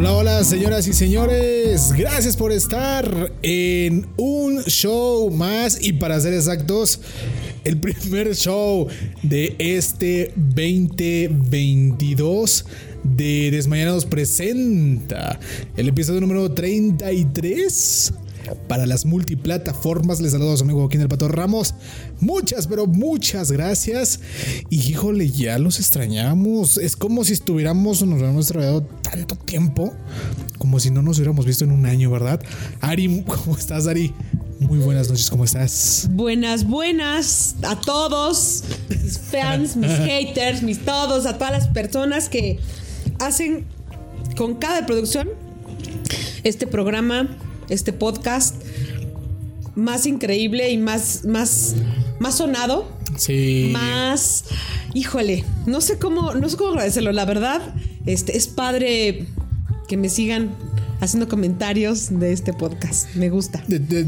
Hola, hola, señoras y señores. Gracias por estar en un show más y para ser exactos, el primer show de este 2022 de Desmayados presenta el episodio número 33 para las multiplataformas. Les saludo a su amigo Joaquín del Pato Ramos. Muchas, pero muchas gracias. Y híjole, ya los extrañamos. Es como si estuviéramos nos hubiéramos extrañado tanto tiempo, como si no nos hubiéramos visto en un año, ¿verdad? Ari, ¿cómo estás, Ari? Muy buenas noches, ¿cómo estás? Buenas, buenas a todos, mis fans, mis haters, mis todos, a todas las personas que hacen con cada producción este programa este podcast más increíble y más, más, más sonado. Sí. Más, híjole, no sé cómo, no sé cómo agradecerlo. La verdad, este, es padre que me sigan haciendo comentarios de este podcast. Me gusta.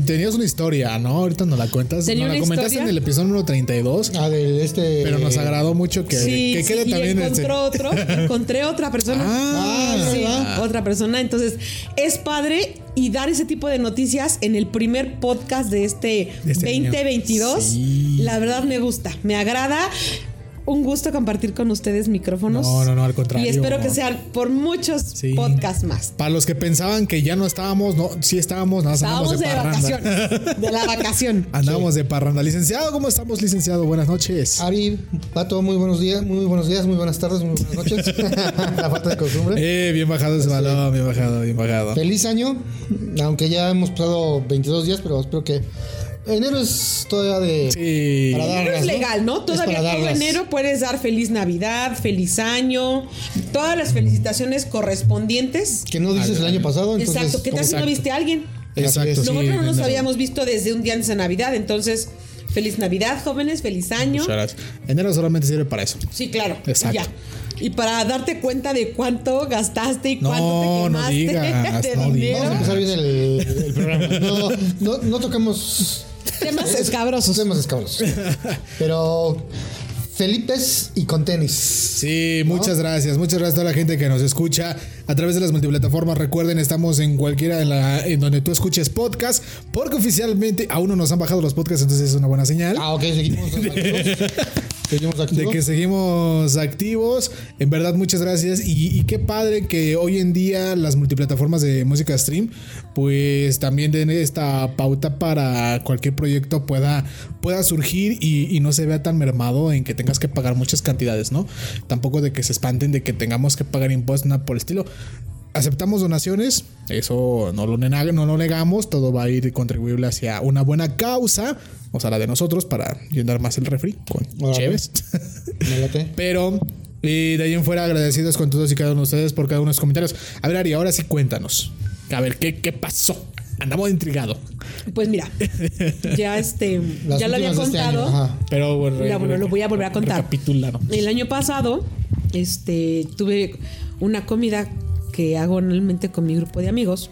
tenías una historia, ¿no? Ahorita nos la cuentas. ¿Tenía nos la comentaste en el episodio número 32. Ah, del este. Pero nos agradó mucho que, sí, que quede sí, también. Y encontró otro, encontré otra persona. Ah, sí, ah. otra persona. Entonces, es padre y dar ese tipo de noticias en el primer podcast de este, De este año. 2022. Sí. La verdad me gusta, me agrada. Un gusto compartir con ustedes micrófonos. No, no, no, al contrario. Y espero que sean por muchos Sí. podcasts más. Para los que pensaban que ya no estábamos, no, sí estábamos, nada más Estábamos andábamos de, de, parranda. vacaciones. De la vacación. Andábamos de parranda. Licenciado, ¿cómo estamos, licenciado? Buenas noches. Ari, Pato, muy buenos días, muy buenos días, muy buenas tardes, muy buenas noches. La falta de costumbre. Eh, bien bajado ese balón, bien bajado, bien bajado. Feliz año, aunque ya hemos pasado 22 días, pero espero que enero es todavía de. Sí. Para dar- Enero es ¿no? legal, ¿no? Todavía todo darlas. enero puedes dar feliz Navidad, feliz año, todas las felicitaciones correspondientes. Que no dices el año pasado, entonces. Exacto, ¿qué tal si no viste a alguien? Exacto, sí, Nosotros no nos enero. habíamos visto desde un día antes de Navidad, entonces, feliz Navidad, jóvenes, feliz año. Enero solamente sirve para eso. Sí, claro. Exacto. Ya. Y para darte cuenta de cuánto gastaste y No, cuánto te no quemaste digas, de no dinero. Vamos a empezar bien el, el programa. No, no, no tocamos Temas escabrosos. temas escabrosos. Pero Felipes y con tenis. Sí, muchas gracias. Muchas gracias a toda la gente que nos escucha a través de las multiplataformas. Recuerden, estamos en cualquiera de la, en donde tú escuches podcast, porque oficialmente aún no nos han bajado los podcasts, entonces es una buena señal. Ah, ok, seguimos activos. De que seguimos activos. En verdad, muchas gracias. Y, y qué padre que hoy en día las multiplataformas de música stream, pues también den esta pauta para cualquier proyecto pueda, pueda surgir y, y no se vea tan mermado en que tengas que pagar muchas cantidades, ¿no? Tampoco de que se espanten de que tengamos que pagar impuestos, nada por el estilo. Aceptamos donaciones, eso no lo, nega- no lo negamos, todo va a ir contribuible hacia una buena causa, o sea, la de nosotros, para llenar más el refri con Órale. cheves. Me late. Pero eh, de ahí en fuera agradecidos con todos y cada uno de ustedes por cada uno de los comentarios. A ver, Ari, ahora sí cuéntanos. A ver, ¿qué, qué pasó? Andamos intrigado. Pues mira, ya este, Las ya lo había este contado. año, ajá. Pero bueno, bueno, lo voy a volver a contar. El año pasado, este, tuve una comida que hago anualmente con mi grupo de amigos.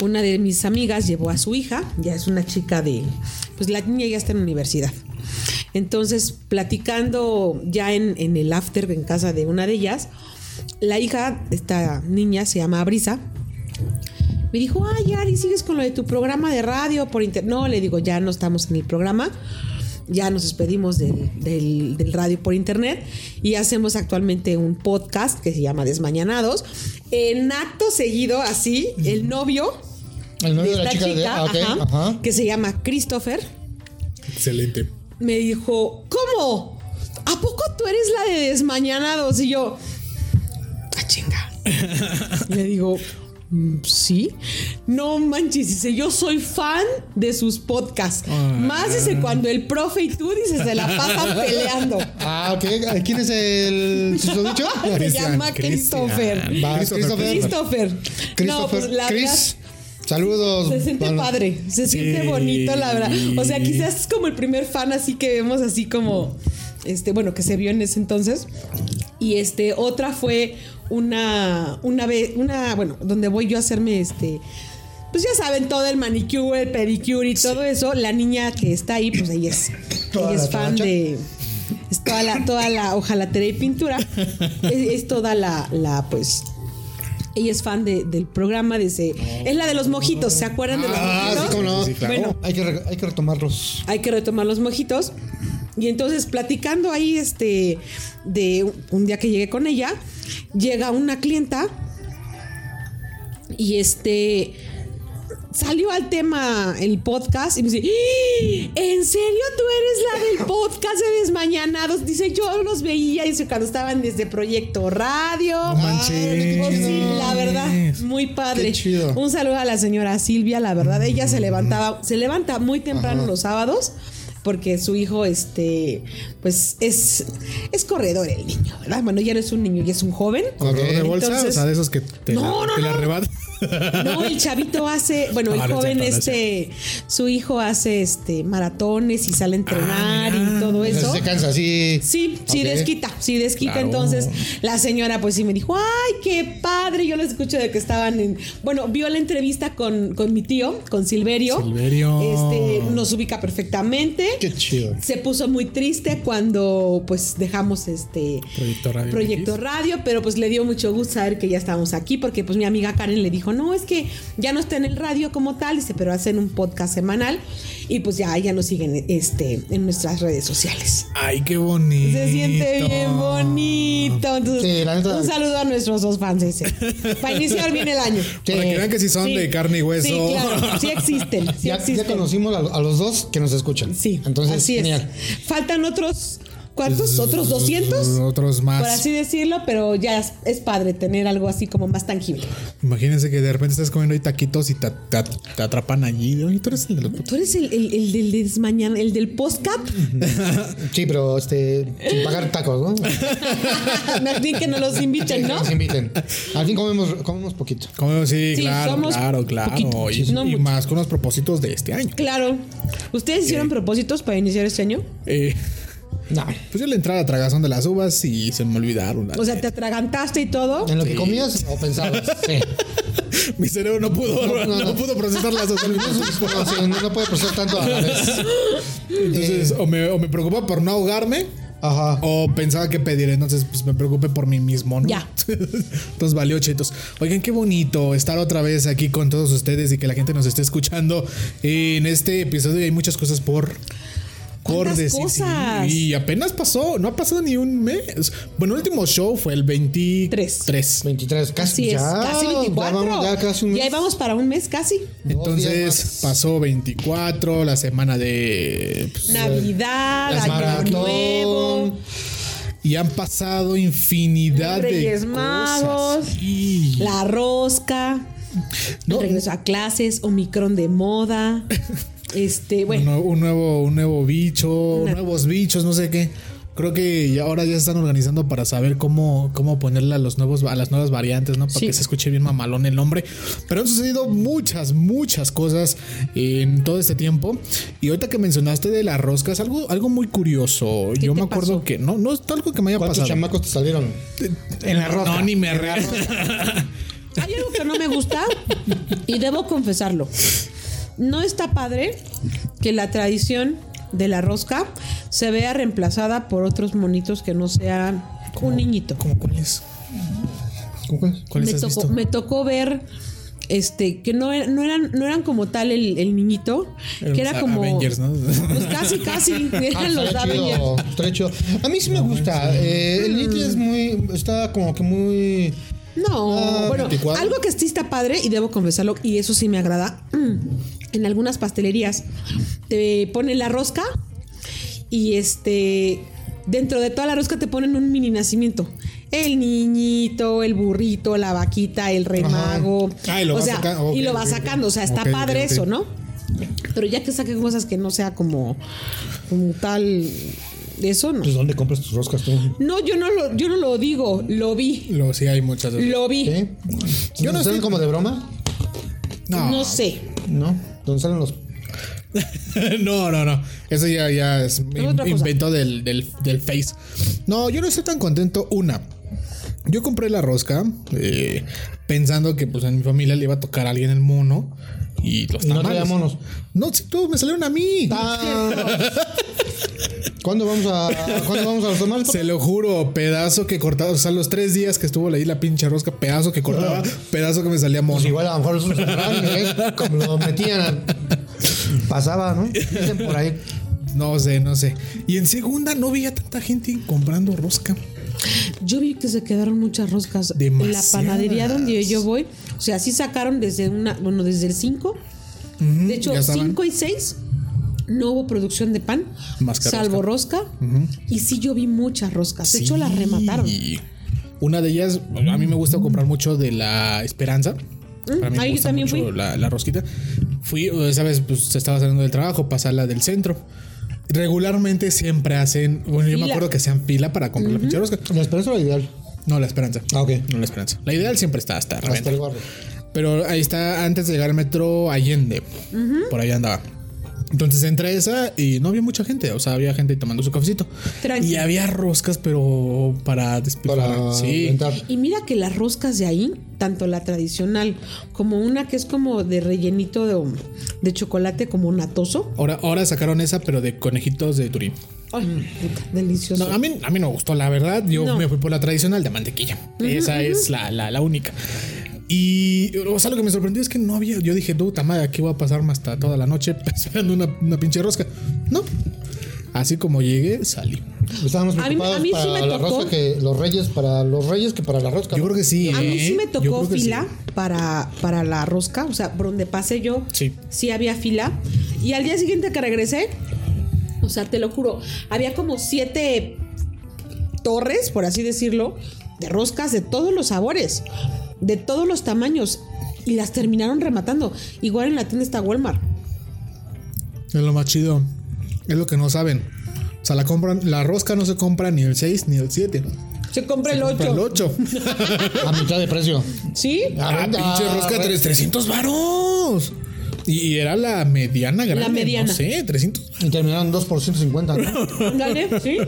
Una de mis amigas llevó a su hija, ya es una chica de, pues la niña ya está en la universidad. Entonces, platicando ya en, en el after en casa de una de ellas, la hija, esta niña se llama Brisa, me dijo, ay, Ari, ¿sigues con lo de tu programa de radio por internet? No, le digo, ya no estamos en el programa, ya nos despedimos del, del- del radio por internet y hacemos actualmente un podcast que se llama Desmañanados. En acto seguido, así, el novio El novio de de la chica, de. Ah, ajá, Ajá. que se llama Christopher, Excelente. me dijo, ¿cómo? ¿A poco tú eres la de Desmañanados? Y yo, ah, chinga. Le digo, "Mm, sí. No manches, dice, yo soy fan de sus podcasts. Ah. Más dice, cuando el profe y tú, dice, se la pasan peleando. Ah, ok. ¿Quién es el susodicho? Se llama Christopher. Va, Christopher. Christopher. No, Christopher. pues la verdad, Chris. Saludos. Se siente Bueno, padre, se siente bonito, la verdad. O sea, quizás es como el primer fan así que vemos así como, este, bueno, que se vio en ese entonces. Y este, otra fue una, una vez, una, bueno, donde voy yo a hacerme este, pues ya saben, todo el manicure, el pedicure y todo eso. La niña que está ahí, pues ella es, ella la es fan de, es toda la, toda la hojalatería y pintura. Es, es toda la, la, pues, Ella es fan de- del programa, dice, es la de los mojitos, ¿se acuerdan de los Ah, mojitos? sí, cómo no. Sí, claro. Bueno, Hay que, re- hay que retomarlos. hay que retomar los mojitos. Y entonces platicando ahí, este, de un día que llegué con ella, llega una clienta y este salió al tema el podcast y me dice, "¡Ah! ¿en serio tú eres la del podcast de Desmañanados? Dice, yo los veía, dice, cuando estaban desde Proyecto Radio. No manches. Sí, la verdad, muy padre. Un saludo a la señora Silvia, la verdad, ella se levantaba, se levanta muy temprano los sábados porque su hijo, este, pues es, es corredor el niño, ¿verdad? Bueno, ya no es un niño, ya es un joven. Corredor de bolsa, Entonces- o sea, de esos que te, No, la, no, te la no. arrebatan. No, el chavito hace, bueno, el No, joven cierto, no es este, su hijo hace este maratones y sale a entrenar Ah, y mira. todo eso. se cansa. Sí, sí Ok. desquita, sí desquita. Claro. Entonces la señora pues sí me dijo, ay, qué padre. Yo les escucho de que estaban en, bueno, vio la entrevista con, con mi tío, con Silverio. Silverio. Este, nos ubica perfectamente. Qué chido. Se puso muy triste cuando pues dejamos este Proyecto Radio Proyecto. Radio, pero pues le dio mucho gusto saber que ya estábamos aquí porque pues mi amiga Karen le dijo, no, es que ya no está en el radio como tal, dice, pero hacen un podcast semanal y pues ya, ya nos siguen este, en nuestras redes sociales. Ay, qué bonito. Se siente bien bonito. Entonces, Sí, la neta. un saludo a nuestros dos fans. ese. Para iniciar bien el año. Para que vean que sí son Sí. de carne y hueso. Sí, claro. Sí existen. Sí ya, conocimos a, a los dos que nos escuchan. Sí. Entonces, así genial. es. Faltan otros. ¿Cuántos? ¿Otros 200? Otros más. Por así decirlo, pero ya es, es padre tener algo así como más tangible. Imagínense que de repente estás comiendo ahí taquitos y te, te- te atrapan allí. Oye, tú eres el de los Tú eres el, el, el del desmañana, el del postcap. Sí, pero este, sin pagar tacos, ¿no? Más bien que nos los inviten, ¿no? nos inviten. Al fin comemos, comemos poquito. Como, sí, Sí, claro, somos claro, claro. poquito, y, no y mucho. más con los propósitos de este año. Claro. ¿Ustedes hicieron propósitos para iniciar este año? Eh, No. pues yo le entré a la tragazón de las uvas y se me olvidaron. O sea, te atragantaste y todo. ¿En lo que comías o pensabas? Sí. Mi cerebro no pudo, no, No, no, no. pudo procesar las dos. No, puede procesar tanto a la vez. Entonces, o me, o me preocupa por no ahogarme. Ajá. O pensaba que pedir, entonces pues me preocupé por mí mismo, ¿no? Ya. entonces valió chetos. Oigan, qué bonito estar otra vez aquí con todos ustedes y que la gente nos esté escuchando. En este episodio hay muchas cosas por por ¿Cuántas decir. cosas? Y apenas pasó, no ha pasado ni un mes. Bueno, el último show fue el 23. Tres. 23, casi ya. casi 24. Ya, vamos, ya casi un mes. Y ahí vamos para un mes casi. Entonces pasó 24, la semana de... pues, Navidad, Año maratón. Nuevo. y han pasado infinidad Reyes de Magos, cosas. Sí. La rosca. No, Regreso a clases. Omicron de moda. Este, bueno. un, un nuevo, un nuevo bicho, Una- nuevos bichos, no sé qué. Creo que ya- ahora ya se están organizando para saber cómo, cómo ponerle a los nuevos a las nuevas variantes, ¿no? Para Sí. que se escuche bien mamalón el nombre. Pero han sucedido muchas, muchas cosas en todo este tiempo. Y ahorita que mencionaste de las roscas, algo, algo muy curioso. ¿Qué Yo te me acuerdo pasó? que no, no es algo que me haya ¿Cuántos pasado. chamacos te salieron? En la rosca. No, ni me re- Hay algo que no me gusta y debo confesarlo. No está padre que la tradición de la rosca se vea reemplazada por otros monitos que no sea un niñito. ¿Cómo cuál es? ¿Cómo cuál? ¿Cuáles me has tocó, visto? me tocó ver este que no, era- no eran no eran como tal el, el niñito que era los como Avengers, ¿no? pues casi casi Ah, eran los Avengers. chido. A mí sí me gusta. Eh, el Little es muy. Está como que muy. No, Ah, bueno, 24. algo que sí está padre y debo confesarlo y eso sí me agrada. En algunas pastelerías te ponen la rosca y este dentro de toda la rosca te ponen un mini nacimiento. El niñito, el burrito, la vaquita, el remago. Ah, y lo o vas sea, y lo ok. sacando. O sea, está padre eso, ¿no? Pero ya que saquen cosas que no sea como, como tal, eso no. Pues, ¿dónde compras tus roscas tú? No, yo no lo, yo no lo digo, lo vi. Lo, sí, hay muchas. de- Lo vi. ¿Qué? Yo no ¿Salen estoy- como de broma? No, No sé. No. ¿Dónde salen los.? no, no, no. Eso ya, ya es in- invento del, del, del Face. No, yo no estoy tan contento. Una, yo compré la rosca eh, pensando que pues en mi familia le iba a tocar a alguien el mono y los Y no tamales. monos. No, sí, todos me salieron a mí. Ah, ¿Cuándo vamos a, ¿cuándo vamos a los tamales? Se lo juro, pedazo que cortaba. O sea, los tres días que estuvo ahí la pinche rosca, pedazo que cortaba, pedazo que me salía mono. Pues igual a lo mejor un ¿eh? como lo metían. Pasaba, ¿no? Dicen por ahí. No sé, no sé. Y en segunda no veía tanta gente comprando rosca. Yo vi que se quedaron muchas roscas. En la Demasiadas. panadería donde yo voy, o sea, sí sacaron desde una, bueno, desde el 5. de hecho, ya estaban. 5 y 6 no hubo producción de pan, Más que salvo rosca. Y sí yo vi muchas roscas. De hecho, las remataron. Una de ellas, a mí me gusta comprar mucho de la Esperanza. Para mí me ahí gusta también mucho fui. La, la rosquita. Fui, sabes, pues se estaba saliendo del trabajo, pasar la del centro. Regularmente siempre hacen, bueno, yo me acuerdo que sean fila para comprar la pinche rosca. ¿La esperanza o la ideal? No, la Esperanza. Ah, ok. No la Esperanza. La ideal siempre está hasta el barrio. Pero ahí está antes de llegar al metro Allende. Por ahí andaba. Entonces entré a esa y no había mucha gente. O sea, había gente tomando su cafecito. Tranqui. Y había roscas, pero para despilfarrar. Para Sí. Y mira que las roscas de ahí, tanto la tradicional como una que es como de rellenito de, de chocolate, como natoso. Ahora, ahora sacaron esa, pero de conejitos de Turín. Ay, puta, delicioso. No, a, mí, a mí no me gustó, la verdad. Yo No. me fui por la tradicional de mantequilla. esa es la, la, la única. Y, o sea, lo que me sorprendió es que no había. Yo dije, puta madre, aquí voy a pasarme hasta toda la noche esperando una, una pinche rosca. No. Así como llegué, salí. Estábamos A mí- preocupados a mí sí para me la tocó. rosca que los reyes, para los reyes que para la rosca. Yo creo que sí. A mí sí ¿eh? me Yo tocó fila sí. para, para la rosca, o sea, por donde pasé yo, Sí. había fila. Y al día siguiente que regresé, o sea, te lo juro, había como siete torres, por así decirlo, de roscas de todos los sabores, de todos los tamaños. Y las terminaron rematando. Igual en la tienda está Walmart. Es lo más chido. Es lo que no saben. O sea, la compran, la rosca no se compra ni el 6 ni el 7. Se compra el Compra el 8. 8. A mitad de precio. ¿Sí? Ah, Ah, pinche rosca, ah, tres- 300 varos. Y, era la mediana grande. mediana. No sé, 300. Y terminaron 2 por 150. ¿no? Ándale, ¿sí?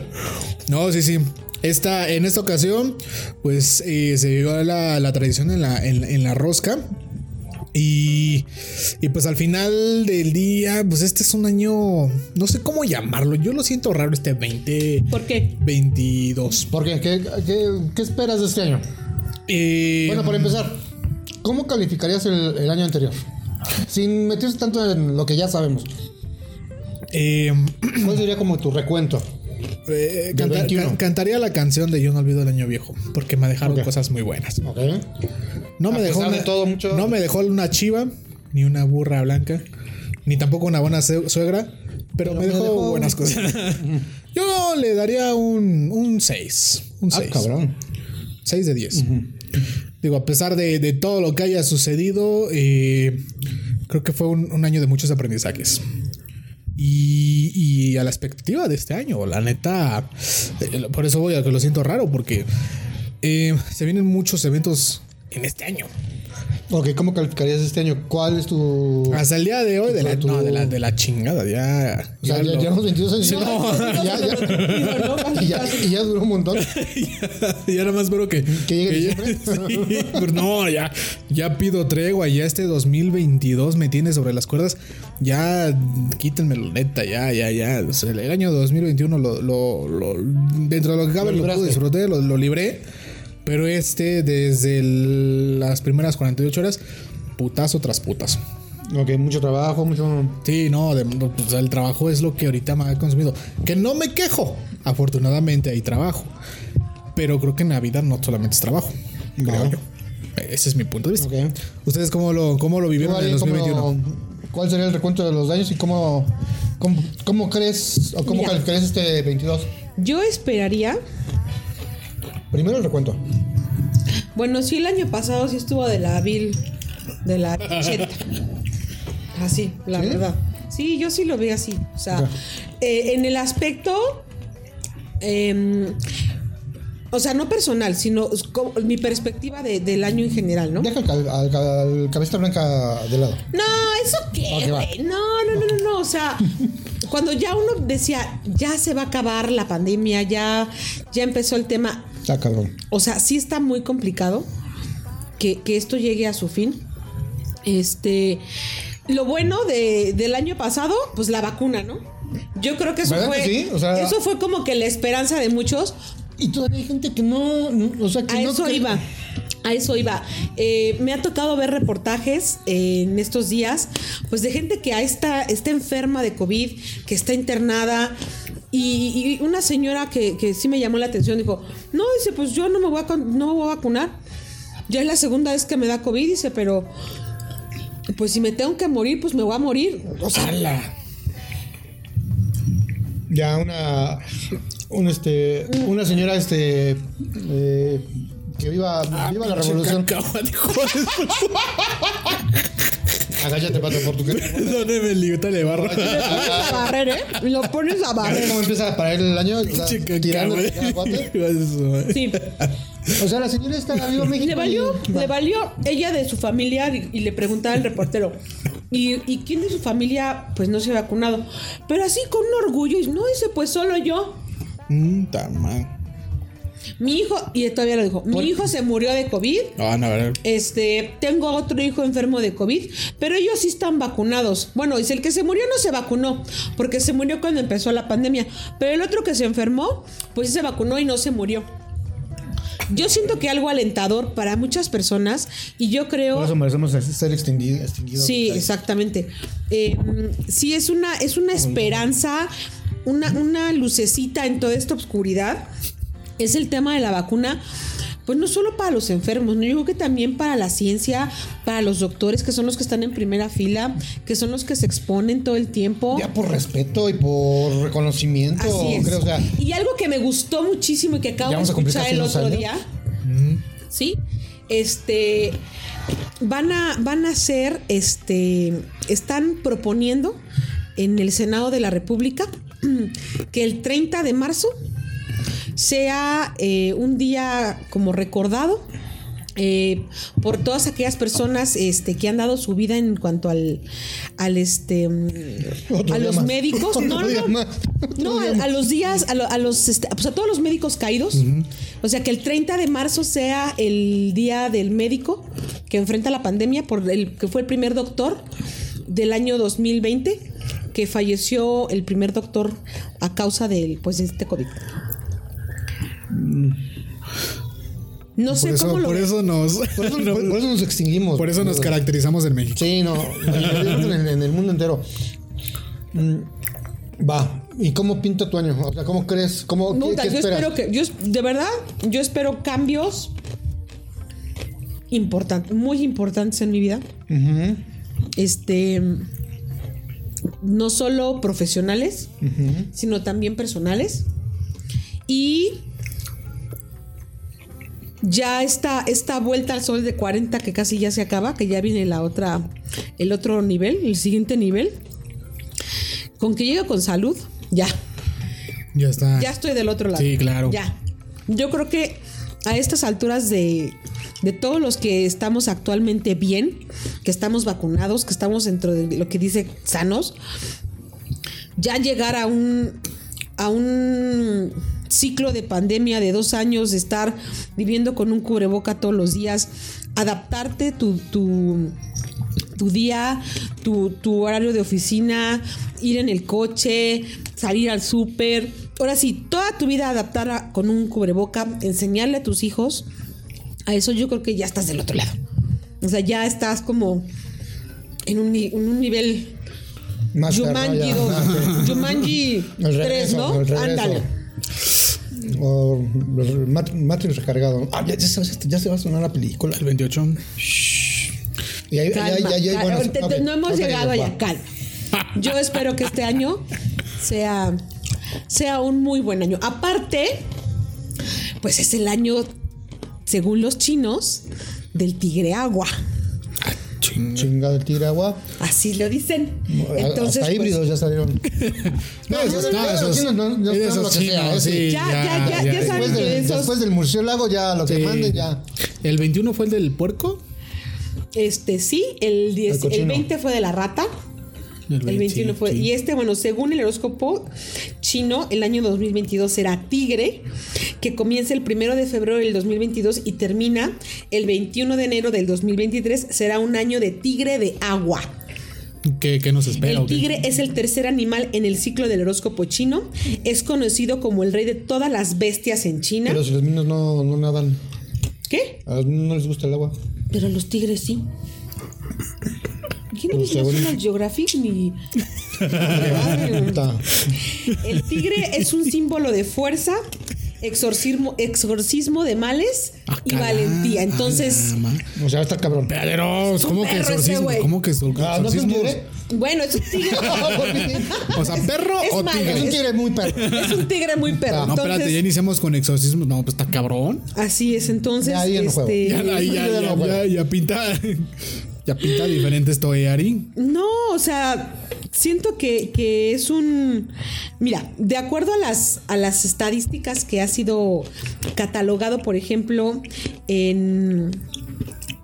No, sí, sí. Esta, en esta ocasión, pues eh, se dio la, la tradición en la, en, en la rosca. Y, y pues al final del día, pues este es un año, no sé cómo llamarlo. Yo lo siento raro este 20, ¿Por qué? 22. ¿Por qué? ¿Qué, qué, qué esperas de este año? Eh, Bueno, para empezar, ¿cómo calificarías el, el año anterior? Sin meterse tanto en lo que ya sabemos. eh, ¿Cuál sería como tu recuento? Eh, Del canta- 21. can- cantaría la canción de Yo no olvido el año viejo, porque me dejaron Ok. cosas muy buenas. ¿Ok? No me dejó de una, todo, mucho- no me dejó una chiva, ni una burra blanca, ni tampoco una buena su- suegra, pero, Pero me me dejó, buenas cosas. Yo le daría un 6. Un Ah, 6. cabrón. 6 de 10. Digo, a pesar de, de todo lo que haya sucedido, eh, creo que fue un, un año de muchos aprendizajes. Y, y a la expectativa de este año, la neta, eh, por eso voy a que lo siento raro, porque eh, se vienen muchos eventos en este año. Ok, ¿cómo calificarías este año? ¿Cuál es tu...? Hasta el día de hoy, de la, Tu- no, de la, de la chingada, ya. O sea, ya, lo- llevamos 22 años. No. Ya, ya, y ya, y ya duró un montón. ya, ya nada más espero que. Que llegue ya- diciembre. sí, pues no, ya, ya pido tregua. Ya este 2022 me tiene sobre las cuerdas. Ya quítenmelo, neta, ya, ya, ya. O sea, el año 2021 lo, lo, lo- dentro de lo que cabe Lo pude disfruté, lo, lo libré. Pero este, desde el- las primeras 48 horas, putazo tras putazo. Ok, mucho trabajo, mucho... Sí, no, de- pues, el trabajo es lo que ahorita me ha consumido. Que no me quejo. Afortunadamente hay trabajo. Pero creo que en la vida no solamente es trabajo. Creo No. yo. Ese es mi punto de vista. Ok. ¿Ustedes cómo lo, cómo lo vivieron en el ¿Cuál, 2021? cómo- ¿Cuál sería el recuento de los daños y cómo, cómo, cómo crees o cómo Mira. calificarías este 22? Yo esperaría. Primero el recuento. Bueno, sí, el año pasado sí estuvo de la vil. De la cheta. Así, la ¿Sí? verdad. Sí, yo sí lo veo así. O sea, eh, en el aspecto. em, o sea, no personal, sino mi perspectiva de- del año en general, ¿no? Deja al, al, al cabecita blanca de lado. No, ¿eso qué? No, no, no, no, no. O sea, cuando ya uno decía, ya se va a acabar la pandemia, ya, ya empezó el tema. Está cabrón. O sea, sí está muy complicado que, que esto llegue a su fin. Este. Lo bueno de- del año pasado, pues la vacuna, ¿no? Yo creo que eso ¿Verdad fue. que sí? O sea- eso fue como que la esperanza de muchos. Y todavía hay gente que no, no- o sea, que A no eso iba. A eso iba. Eh, me ha tocado ver reportajes eh, en estos días, pues de gente que está, está enferma de COVID, que está internada. Y, y una señora que, que sí me llamó la atención dijo, no, dice, pues yo no me voy a, no me voy a vacunar. Ya es la segunda vez que me da COVID, dice, pero pues si me tengo que morir, pues me voy a morir. O sea, ¡Hala! Ya una, un, este, una señora este, eh, que viva, viva la Pinche revolución. cacahuate, Agáchate, pato, por tu que. Perdóneme, Ligota le barro. lo pones a barrer, ¿eh? Lo pones a A barrer. cómo empieza para ir el año. O sea, tirando de. Sí. O sea, la señora está viva en México. Le valió, y- le valió ella de su familia y, y le preguntaba al reportero. ¿Y, ¿Y quién de su familia pues no se ha vacunado? Pero así con un orgullo. Y no, dice, pues solo yo. Mm, ta man. Mi hijo, y todavía lo dijo, mi hijo se murió de COVID. Ah, no, a ver. Este, tengo otro hijo enfermo de COVID, pero ellos sí están vacunados. Bueno, dice, el que se murió no se vacunó, porque se murió cuando empezó la pandemia. Pero el otro que se enfermó, pues sí se vacunó y no se murió. Yo siento que algo alentador para muchas personas, y yo creo... Por eso merecemos ser extinguidos. Sí, exactamente. Eh, sí, es una, es una esperanza, una, una lucecita en toda esta oscuridad. Es el tema de la vacuna. Pues no solo para los enfermos, ¿no? yo creo que también para la ciencia, para los doctores que son los que están en primera fila, que son los que se exponen todo el tiempo. Ya por respeto y por reconocimiento, creo, o sea, y algo que me gustó muchísimo y que acabo de escuchar el otro años. día. Sí. Este. Van a, van a hacer. Este. Están proponiendo en el Senado de la República que el 30 de marzo sea eh, un día como recordado eh, por todas aquellas personas este, que han dado su vida en cuanto al, al este mm, Otro a los más. médicos, Otro no, no, no, a, a los días, a, lo- a los este, pues a todos los médicos caídos, o sea que el 30 de marzo sea el día del médico que enfrenta la pandemia por el que fue el primer doctor del año 2020 que falleció el primer doctor a causa del pues de este COVID. No sé Por eso, cómo lo por eso nos. por eso, no, por- por eso nos extinguimos. por eso nos caracterizamos en México. Sí, no, en, en el mundo entero. Mm, Va, ¿y cómo pinta tu año? O sea, ¿cómo crees? ¿Cómo, qué, yo esperas? espero que, yo de verdad, yo espero cambios importantes, muy importantes en mi vida. Este, no solo profesionales, sino también personales. Y ya está esta vuelta al sol de 40 que casi ya se acaba, que ya viene la otra, el otro nivel, el siguiente nivel. Con que llegue con salud, ya. Ya está. Ya estoy del otro lado. Sí, claro. Ya. Yo creo que a estas alturas de, de todos los que estamos actualmente bien, que estamos vacunados, que estamos dentro de lo que dice sanos, ya llegar a un, a un ciclo de pandemia de dos años, de estar viviendo con un cubreboca todos los días, adaptarte tu, tu, tu día, tu, tu horario de oficina, ir en el coche, salir al súper. Ahora sí, toda tu vida adaptar a- con un cubreboca, enseñarle a tus hijos, a eso yo creo que ya estás del otro lado. O sea, ya estás como en un, ni- en un nivel Más Jumanji perro, 2, ya. Jumanji El 3, regreso, ¿no? Ándale. O Matrix recargado. Ah, ya, ya se, va- ya se va a sonar la película. El 28. Y ahí, Calma, ya, ya, bueno, no hemos llegado allá, calma. Yo espero que este año sea, sea un muy buen año. Aparte, pues es el año, según los chinos, del tigre agua. Ching. Chinga del tigre agua. Así lo dicen. Entonces, Hasta pues, híbridos ya salieron. No, esos, no, esos, no- no esos esperan lo que sea, chinos, sí, Ya, ya, ya, ya saben Después, que del, esos- después del murciélago, ya lo que Sí. manden, ya. ¿El 21 fue el del puerco? este sí, el, 10 El el 20 fue de la rata. El 21 fue. Y este, bueno, según el horóscopo chino, el año 2022 será Tigre, que comienza el primero de febrero del 2022 y termina el 21 de enero del 2023. Será un año de Tigre de agua. ¿Qué, qué nos espera? El tigre es el tercer animal en el ciclo del horóscopo chino. Es conocido como el rey de todas las bestias en China. Pero si los niños no, no nadan, ¿Qué? a los niños no les gusta el agua. Pero a los tigres sí. ¿Quién no según- National Geographic ni.? Puta. El tigre es un símbolo de fuerza, exorcismo, exorcismo de males Ah, y valentía. Entonces, ma- O sea, está cabrón. Pederos, ¿cómo que ese exorcismo? ¿Cómo que exor- Ah, ¿no es un exorcismos? tigre? bueno, es un tigre. O sea, perro Es o malo, tigre. Es un tigre muy perro. es un tigre muy perro. No, espérate, ya Entonces, iniciamos con exorcismo. No, pues está cabrón. así es. Entonces, Ya, juego. este. Ya, ahí ya, ya ya pinta. Ya pinta diferente esto Ari. No, o sea, siento que, que es un. Mira, de acuerdo a las, a las estadísticas que ha sido catalogado, por ejemplo, en.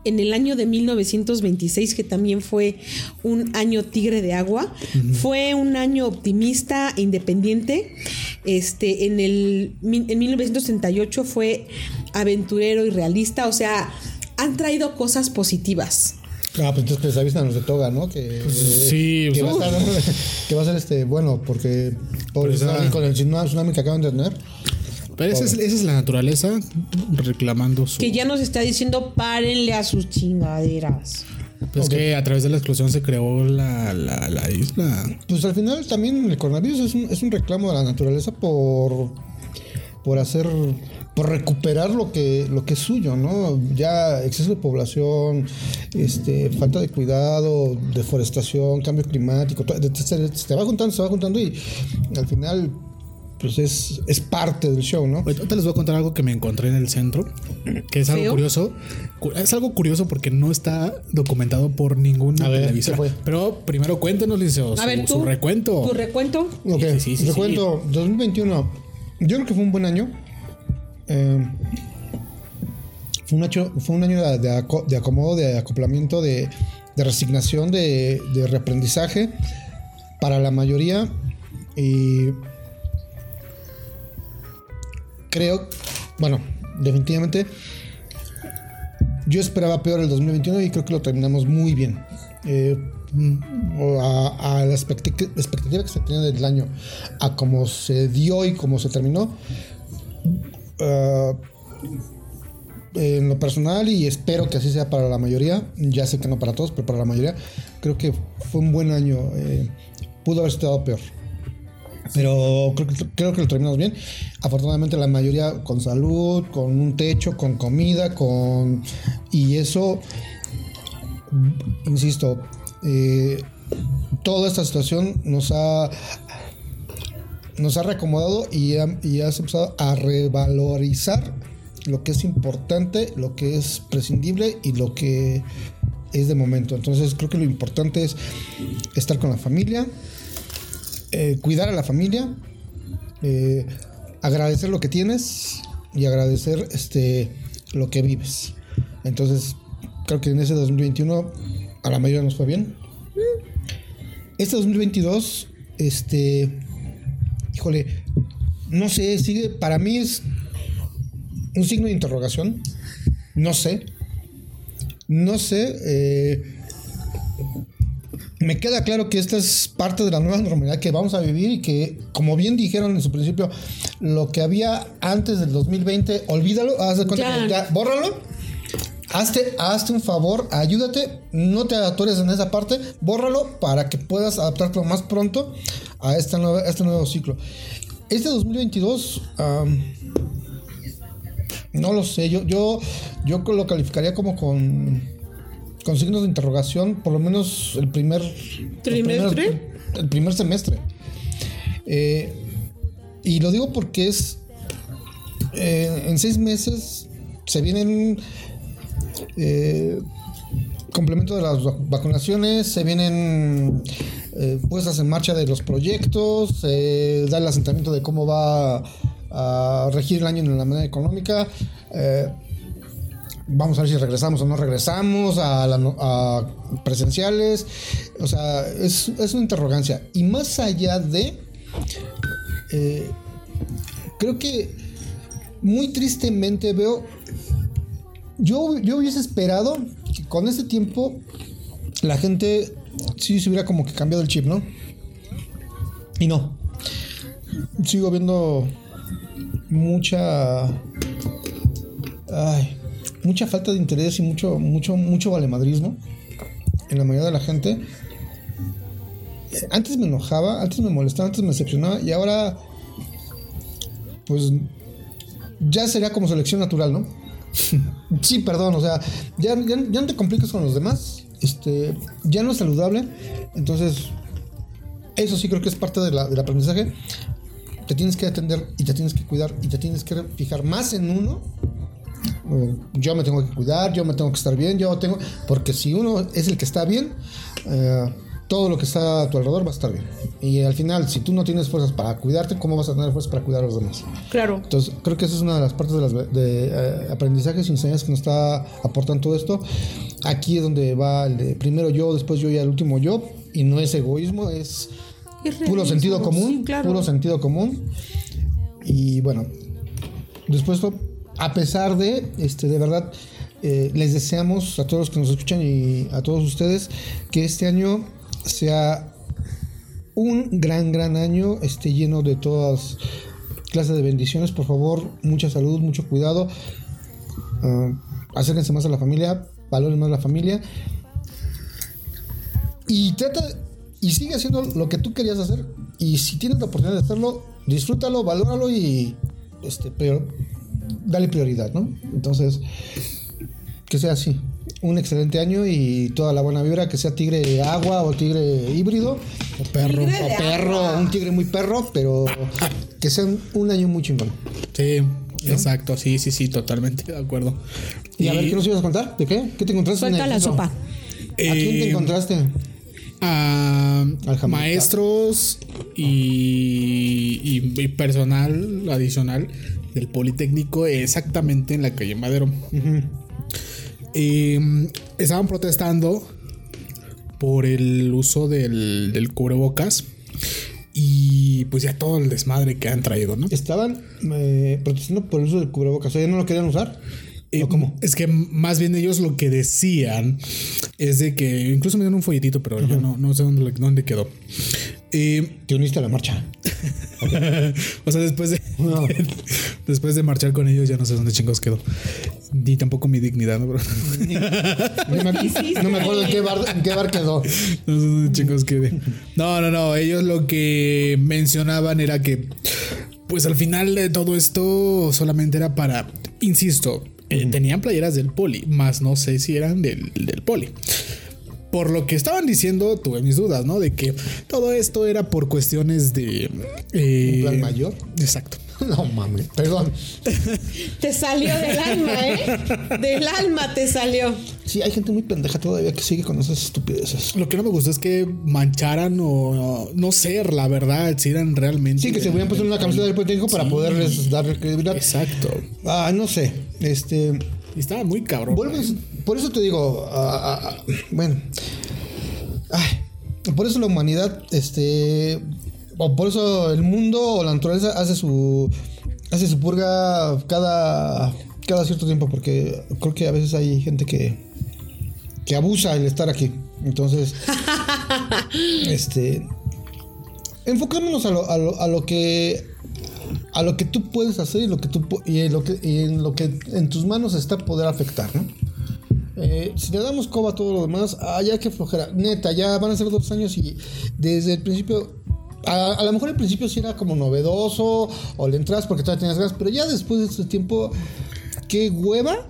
En el año de 1926, que también fue un año tigre de agua, fue un año optimista e independiente. Este, en el en 1938 fue aventurero y realista. O sea, han traído cosas positivas. Ah, pues entonces que les avisan los de Toga, ¿no? Que, sí, que, pues, va a estar, que va a ser este, bueno, porque por Pues, estar ah. con el tsunami tsunami que acaban de tener. Pero esa es, esa es la naturaleza reclamando su. Que ya nos está diciendo párenle a sus chingaderas. Pues que a través de la explosión se creó la, la, la isla. Pues al final también el coronavirus es un, es un reclamo de la naturaleza por, por hacer, por recuperar lo que, lo que es suyo, ¿no? Ya exceso de población, este, falta de cuidado, deforestación, cambio climático, todo- te va juntando, se va juntando y al final pues es, es parte del show, ¿no? Ahorita les voy a contar algo que me encontré en el centro, que es algo ¿Feo? curioso. Cu- Es algo curioso porque no está documentado por ninguna A ver, televisora. ¿qué fue? Pero primero cuéntenos, Liceo, A su, ver, su tú. recuento. Tu recuento. Ok, Sí, sí, sí, te sí. cuento, 2021, yo creo que fue un buen año. Eh, fue, un año fue un año de, de aco- de acomodo, de acoplamiento, de, resignación, de, de reaprendizaje para la mayoría. Y creo, bueno, definitivamente, yo esperaba peor el 2021 y creo que lo terminamos muy bien. Eh, a, a la expectativa que se tenía del año, a cómo se dio y cómo se terminó. Ah, en lo personal, y espero que así sea para la mayoría, ya sé que no para todos, pero para la mayoría, creo que fue un buen año. eh, pudo haber estado peor. Pero creo que lo terminamos bien. Afortunadamente la mayoría con salud, con un techo, con comida, con... Y eso, insisto, eh, toda esta situación nos ha nos ha reacomodado y, ha- has empezado a revalorizar lo que es importante, lo que es prescindible y lo que es de momento. Entonces creo que lo importante es estar con la familia, eh, cuidar a la familia, eh, agradecer lo que tienes y agradecer este lo que vives. Entonces creo que en ese 2021 a la mayoría nos fue bien. Este 2022, este, híjole, no sé, sigue, para mí es un signo de interrogación. No sé. No sé. eh, me queda claro que esta es parte de la nueva normalidad que vamos a vivir y que, como bien dijeron en su principio, lo que había antes del 2020, olvídalo, haz de cuenta Ya. que ya, bórralo. Hazte, hazte un favor, ayúdate, no te atores en esa parte, bórralo para que puedas adaptarte lo más pronto a, esta nueva, a este nuevo ciclo. Este 2022, am, no lo sé, yo, yo, yo lo calificaría como con, con signos de interrogación, por lo menos el primer ¿Trimestre? el primer semestre. Eh, y lo digo porque es eh, en seis meses se vienen eh, complemento de las vac- vacunaciones, se vienen eh, puestas en marcha de los proyectos, se da el asentamiento de cómo va a regir el año en la manera económica. eh, vamos a ver si regresamos o no regresamos a, la a presenciales. O sea, es, es una interrogancia. Y más allá de, eh, creo que muy tristemente veo yo, yo hubiese esperado que con este tiempo la gente sí se hubiera como que cambiado el chip, ¿no? Y no. Sigo viendo mucha. Ay, mucha falta de interés y mucho, mucho, mucho valemadrismo en la mayoría de la gente. Antes me enojaba, antes me molestaba, antes me decepcionaba y ahora. Pues. Ya sería como selección natural, ¿no? sí, perdón, o sea, ya, ya, ya no te complicas con los demás. Este, ya no es saludable. Entonces, eso sí creo que es parte de la- del aprendizaje. Te tienes que atender y te tienes que cuidar y te tienes que fijar más en uno. Yo me tengo que cuidar, yo me tengo que estar bien, yo tengo. Porque si uno es el que está bien, eh, todo lo que está a tu alrededor va a estar bien. Y al final, si tú no tienes fuerzas para cuidarte, ¿cómo vas a tener fuerzas para cuidar a los demás? Claro. Entonces, creo que esa es una de las partes de, las, de eh, aprendizajes y enseñanzas que nos está aportando todo esto. Aquí es donde va el de primero yo, después yo y al último yo. Y no es egoísmo, es Es puro sentido común. sí, claro. Puro sentido común. Y bueno, después, a pesar de, este, de verdad, eh, les deseamos a todos los que nos escuchan y a todos ustedes que este año sea un gran, gran año, esté lleno de todas clases de bendiciones. Por favor, mucha salud, mucho cuidado. Ah, acérquense más a la familia, valoren más la familia. Y trata y sigue haciendo lo que tú querías hacer. Y si tienes la oportunidad de hacerlo, disfrútalo, valóralo y este, pero dale prioridad, ¿no? Entonces, que sea así. Un excelente año y toda la buena vibra, que sea tigre agua o tigre híbrido. O perro. De O perro, agua. un tigre muy perro, pero que sea un, año muy chingón. Sí, exacto. Sí, sí, sí, totalmente de acuerdo. Y, a ver, ¿qué nos ibas a contar? ¿De qué? ¿Qué te encontraste? en Suelta el la sopa. ¿A quién te Eh, encontraste? a Al maestros y, y- y personal adicional del Politécnico exactamente en la calle Madero. Eh, estaban protestando por el uso del, del cubrebocas y pues ya todo el desmadre que han traído, ¿no? Estaban eh, protestando por el uso del cubrebocas. O sea, ¿ya no lo querían usar? Eh, ¿O cómo? Es que más bien ellos lo que decían es de que incluso me dieron un folletito, pero yo no, no sé dónde, dónde quedó. Eh, Te uniste a la marcha. o sea, después de, No. después de marchar con ellos, ya no sé dónde chingos quedó. Ni tampoco mi dignidad, ¿no? Pero, No me, no me acuerdo en qué bar, en qué bar quedó. no sé dónde chingos quedé. No, no, no. Ellos lo que mencionaban era que, pues al final de todo esto solamente era para, insisto, eh, tenían playeras del poli, más no sé si eran del, del poli. Por lo que estaban diciendo, tuve mis dudas, ¿no? De que todo esto era por cuestiones de... eh, ¿Un plan mayor? Exacto. No mames, perdón. Te salió del alma, ¿eh? Del alma te salió. Sí, hay gente muy pendeja todavía que sigue con esas estupideces. Lo que no me gustó es que mancharan o no ser, la verdad, si eran realmente... Sí, que se hubieran puesto una camiseta del Politécnico para poderles darle credibilidad. Exacto. Ah, no sé. Este. Y estaba muy cabrón. Vuelves, por eso te digo, bueno, ay, por eso la humanidad, este, o por eso el mundo o la naturaleza hace su, hace su purga cada, cada cierto tiempo, porque creo que a veces hay gente que, que abusa el estar aquí, entonces, este, enfocémonos a lo, a lo, a lo que a lo que tú puedes hacer y lo que tú y en lo que y en lo que en tus manos está poder afectar, ¿no? Eh, si le damos coba a todo lo demás, ah, ya que flojera. Neta, ya van a ser dos años y desde el principio, a, a lo mejor al principio sí era como novedoso o le entras porque todavía tenías ganas, pero ya después de este tiempo, qué hueva,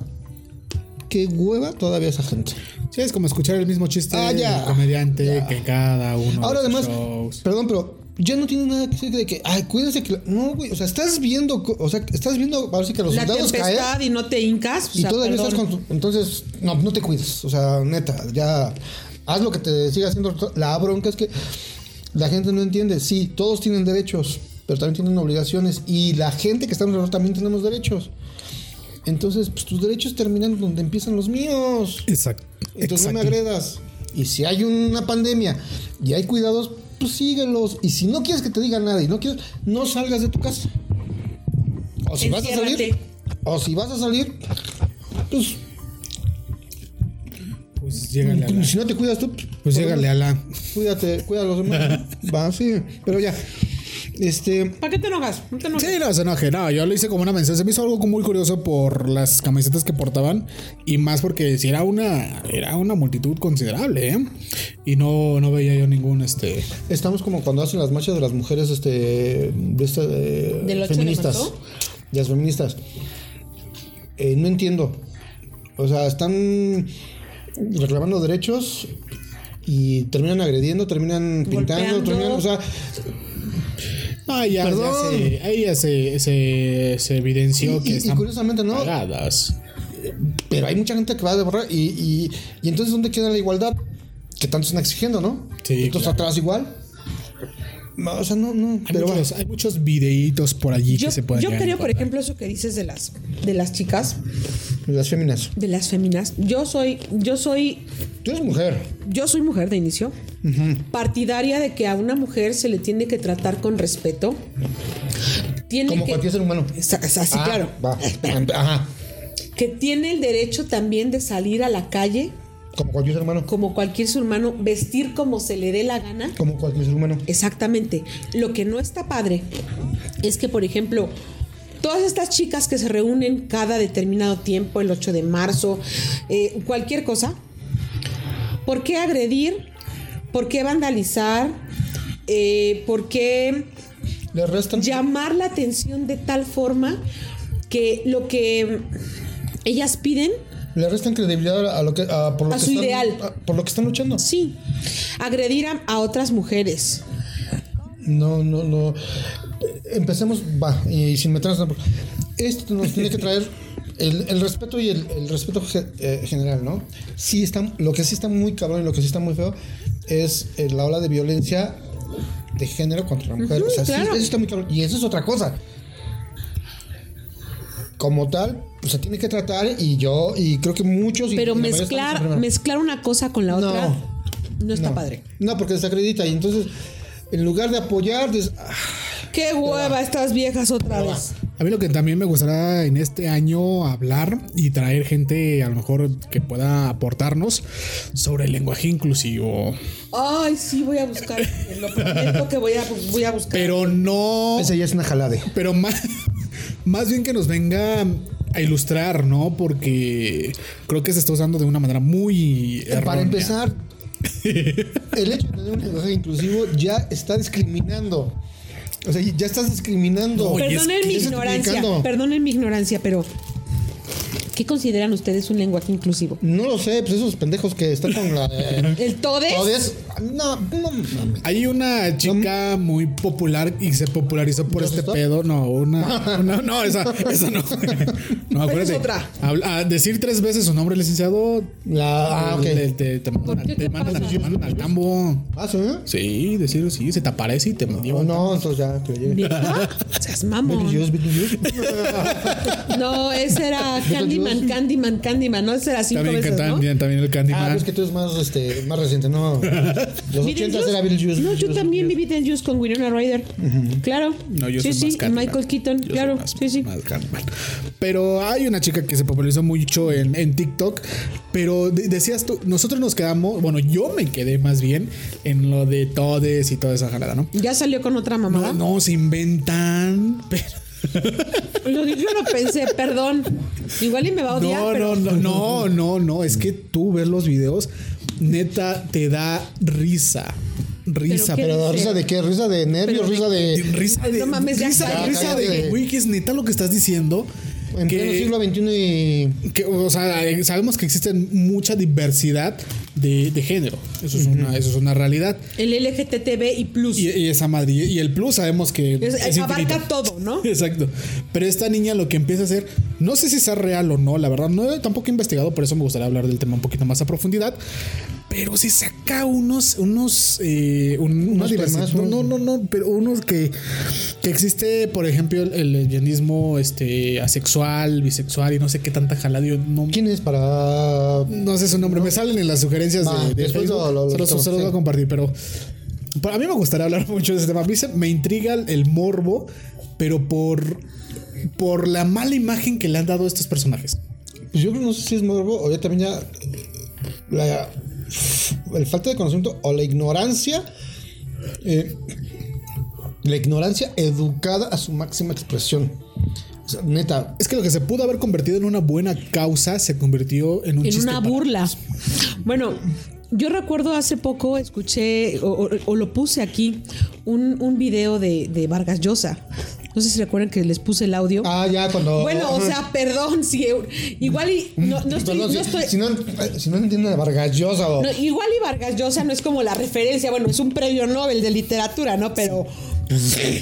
qué hueva todavía esa gente. Sí, es como escuchar el mismo chiste Ah, ya. del comediante Ya. que cada uno Ahora de además, shows. perdón, pero ya no tiene nada que decir de que, ay, cuídense que... la-". No, güey, o sea, estás viendo, o sea, estás viendo, sí que los La soldados tempestad y no te hincas. o Y sea, todavía perdón. estás con tu- Entonces, no, no te cuides. O sea, neta, ya haz lo que te siga haciendo. La bronca es que la gente no entiende. Sí, todos tienen derechos, pero también tienen obligaciones. Y la gente que está alrededor también tenemos derechos. Entonces, pues tus derechos terminan donde empiezan los míos. Exacto. Entonces no me Exacto. agredas. Y si hay una pandemia y hay cuidados, pues síguelos. Y si no quieres que te diga nada y no quieres, no salgas de tu casa. O si vas a salir, o si vas a salir, pues Pues Pues llégale a la- Si no te cuidas tú, Pues llégale a la. cuídate, cuida a los demás. Va, sí, pero ya. Este, ¿Para qué te enojas? No te enojes. Sí, no se enoje, no, yo lo hice como una mensaje. Se me hizo algo muy curioso por las camisetas que portaban y más porque si era una era una multitud considerable, ¿eh? Y no, no veía yo ningún este estamos como cuando hacen las marchas de las mujeres este, de esta, de- ¿Del 8 de feministas. De las feministas. Eh, no entiendo. O sea, están reclamando derechos y terminan agrediendo, terminan pintando, terminan, o sea, Ah, ya, ya Perdón. se, ahí ya se, se, se evidenció Y- que y- y están curiosamente, ¿no? pagadas. pero hay mucha gente que va a borrar y, y, y entonces ¿dónde queda la igualdad? Que tanto están exigiendo, ¿no? Sí, Entonces claro. atrás igual. No, o sea, no, no, Hay, pero muchos, hay muchos videitos por allí Yo, que se pueden yo creo, por ejemplo, eso que dices de las, de las chicas, va, las féminas. de las féminas. Yo soy, yo soy, Tú eres mujer. yo soy mujer de inicio, partidaria de que a una mujer se le tiene que tratar con respeto. Tiene Como que, cualquier ser humano. Esa- esa- sí, Ah, claro. Va. Ajá. Que tiene el derecho también de salir a la calle, Como cualquier ser humano. como cualquier ser humano, vestir como se le dé la gana. Como cualquier ser humano. Exactamente. Lo que no está padre es que, por ejemplo, todas estas chicas que se reúnen cada determinado tiempo, el 8 de marzo, eh, cualquier cosa, ¿por qué agredir? ¿Por qué vandalizar? Eh, ¿Por qué Le restan. llamar la atención de tal forma que lo que ellas piden Le restan credibilidad a lo que a, por lo A que su están, ideal. a- por lo que están luchando. Sí, agredir a, a otras mujeres. No, no, no. Empecemos, va, y sin meternos. Esto nos tiene que traer el, el respeto y el, el respeto ge- eh, general, ¿no? Sí está, lo que sí está muy cabrón y lo que sí está muy feo es eh, la ola de violencia de género contra la mujer. O sea, sí, claro. eso está muy cabrón. Y eso es otra cosa. Como tal, pues, se tiene que tratar y yo, y creo que muchos... Pero y mezclar, mezclar una cosa con la otra no, está no. padre. No, porque desacredita y entonces, en lugar de apoyar, "Ah, Qué hueva estas viejas otra vez. A mí lo que también me gustaría en este año hablar y traer gente a lo mejor que pueda aportarnos sobre el lenguaje inclusivo. Ay, sí, voy a buscar. Lo prometo que voy a, voy a buscar. Pero no... esa ya es una jalade. Pero más, más bien que nos venga a ilustrar, ¿no? Porque creo que se está usando de una manera muy Para errónea. empezar, el hecho de tener un lenguaje inclusivo ya está discriminando. O sea, ya estás discriminando. No, es Perdonen que mi ignorancia. Perdonen mi ignorancia, pero ¿qué consideran ustedes un lenguaje inclusivo? No lo sé, pues esos pendejos que están con la. eh, ¿El todes? todes. No, no mames. Hay una chica muy popular y se popularizó por ¿Ya este está? pedo. No, una. una- no, esa, esa no. No, acuérdate. es otra. Habla- a decir tres veces su nombre, licenciado. La. Ah, ok. Te, te, te mandan, qué? te ¿Qué mandan- te mandan al campo. Ah, ¿sí? Sí, decir sí, se te aparece y te No, lleva. no, entonces ya que llegue. Seas mamón. No, ese era Candyman. Candyman, Candyman, ¿no? Ese era cinco También, veces, ¿no? también, también el Ah, Candyman. pero es que tú eres más, este, más reciente, ¿no? Los. 80 era Beetlejuice. No, yo también vi Beetlejuice. Con Winona Ryder. Claro. No, yo sí, soy sí, más. Michael Keaton, Yo soy claro. más- sí, sí. más Candyman. Pero hay una chica que se popularizó mucho en, en TikTok. Pero de- decías tú, nosotros nos quedamos, bueno, yo me quedé más bien en lo de todes y toda esa jalada, ¿no? Ya salió con otra mamada. No, no, se inventan. pero- Yo lo pensé, perdón. Igual y me va a odiar, No, pero. no, no, no, no, no. Es que tú ves los videos, neta, te da risa. Risa, ¿Pero risa de qué? Risa de nervios, Pero- risa de. Risa de. no mames, ya risa, risa de. Güey, que es neta lo que estás diciendo. En pleno Que, siglo XXI y. que, o sea, sabemos que existe mucha diversidad de, de género. Eso es, una, eso es una realidad. El LGTB y plus. Y, y esa madre. Y el plus sabemos que. Es- es abarca infinito. todo, ¿no? Exacto. Pero esta niña lo que empieza a hacer, no sé si sea real o no, la verdad, no tampoco he investigado, por eso me gustaría hablar del tema un poquito más a profundidad. Pero si saca unos, unos, eh, un- Unos No, no, no, no, pero unos que, que existe, por ejemplo, el, el lesbianismo este, asexual, bisexual y no sé qué tanta jalada. No, ¿Quién es para.? no sé su nombre, me salen en las sugerencias Va, de, de después Facebook. lo- lo- lo se los, se los voy a compartir, pero para mí me gustaría hablar mucho de ese tema. A mí se- me intriga el morbo, pero por, por la mala imagen que le han dado a estos personajes. Pues yo no sé si es morbo o ya también ya. la, el falta de conocimiento o la ignorancia. eh, la ignorancia educada a su máxima expresión. O sea, neta, Es que lo que se pudo haber convertido en una buena causa se convirtió en un en chiste una burla. Bueno, yo recuerdo hace poco, escuché o, o- o lo puse aquí, un, un video de, de Vargas Llosa. No sé si recuerdan que les puse el audio. ah, ya cuando. bueno, o sea, perdón, si igual y no, no estoy, Perdón, no estoy- si no, si no entienden de Vargas Llosa o. no, igual y Vargas Llosa no es como la referencia, bueno, es un premio Nobel de literatura, ¿no? Pero,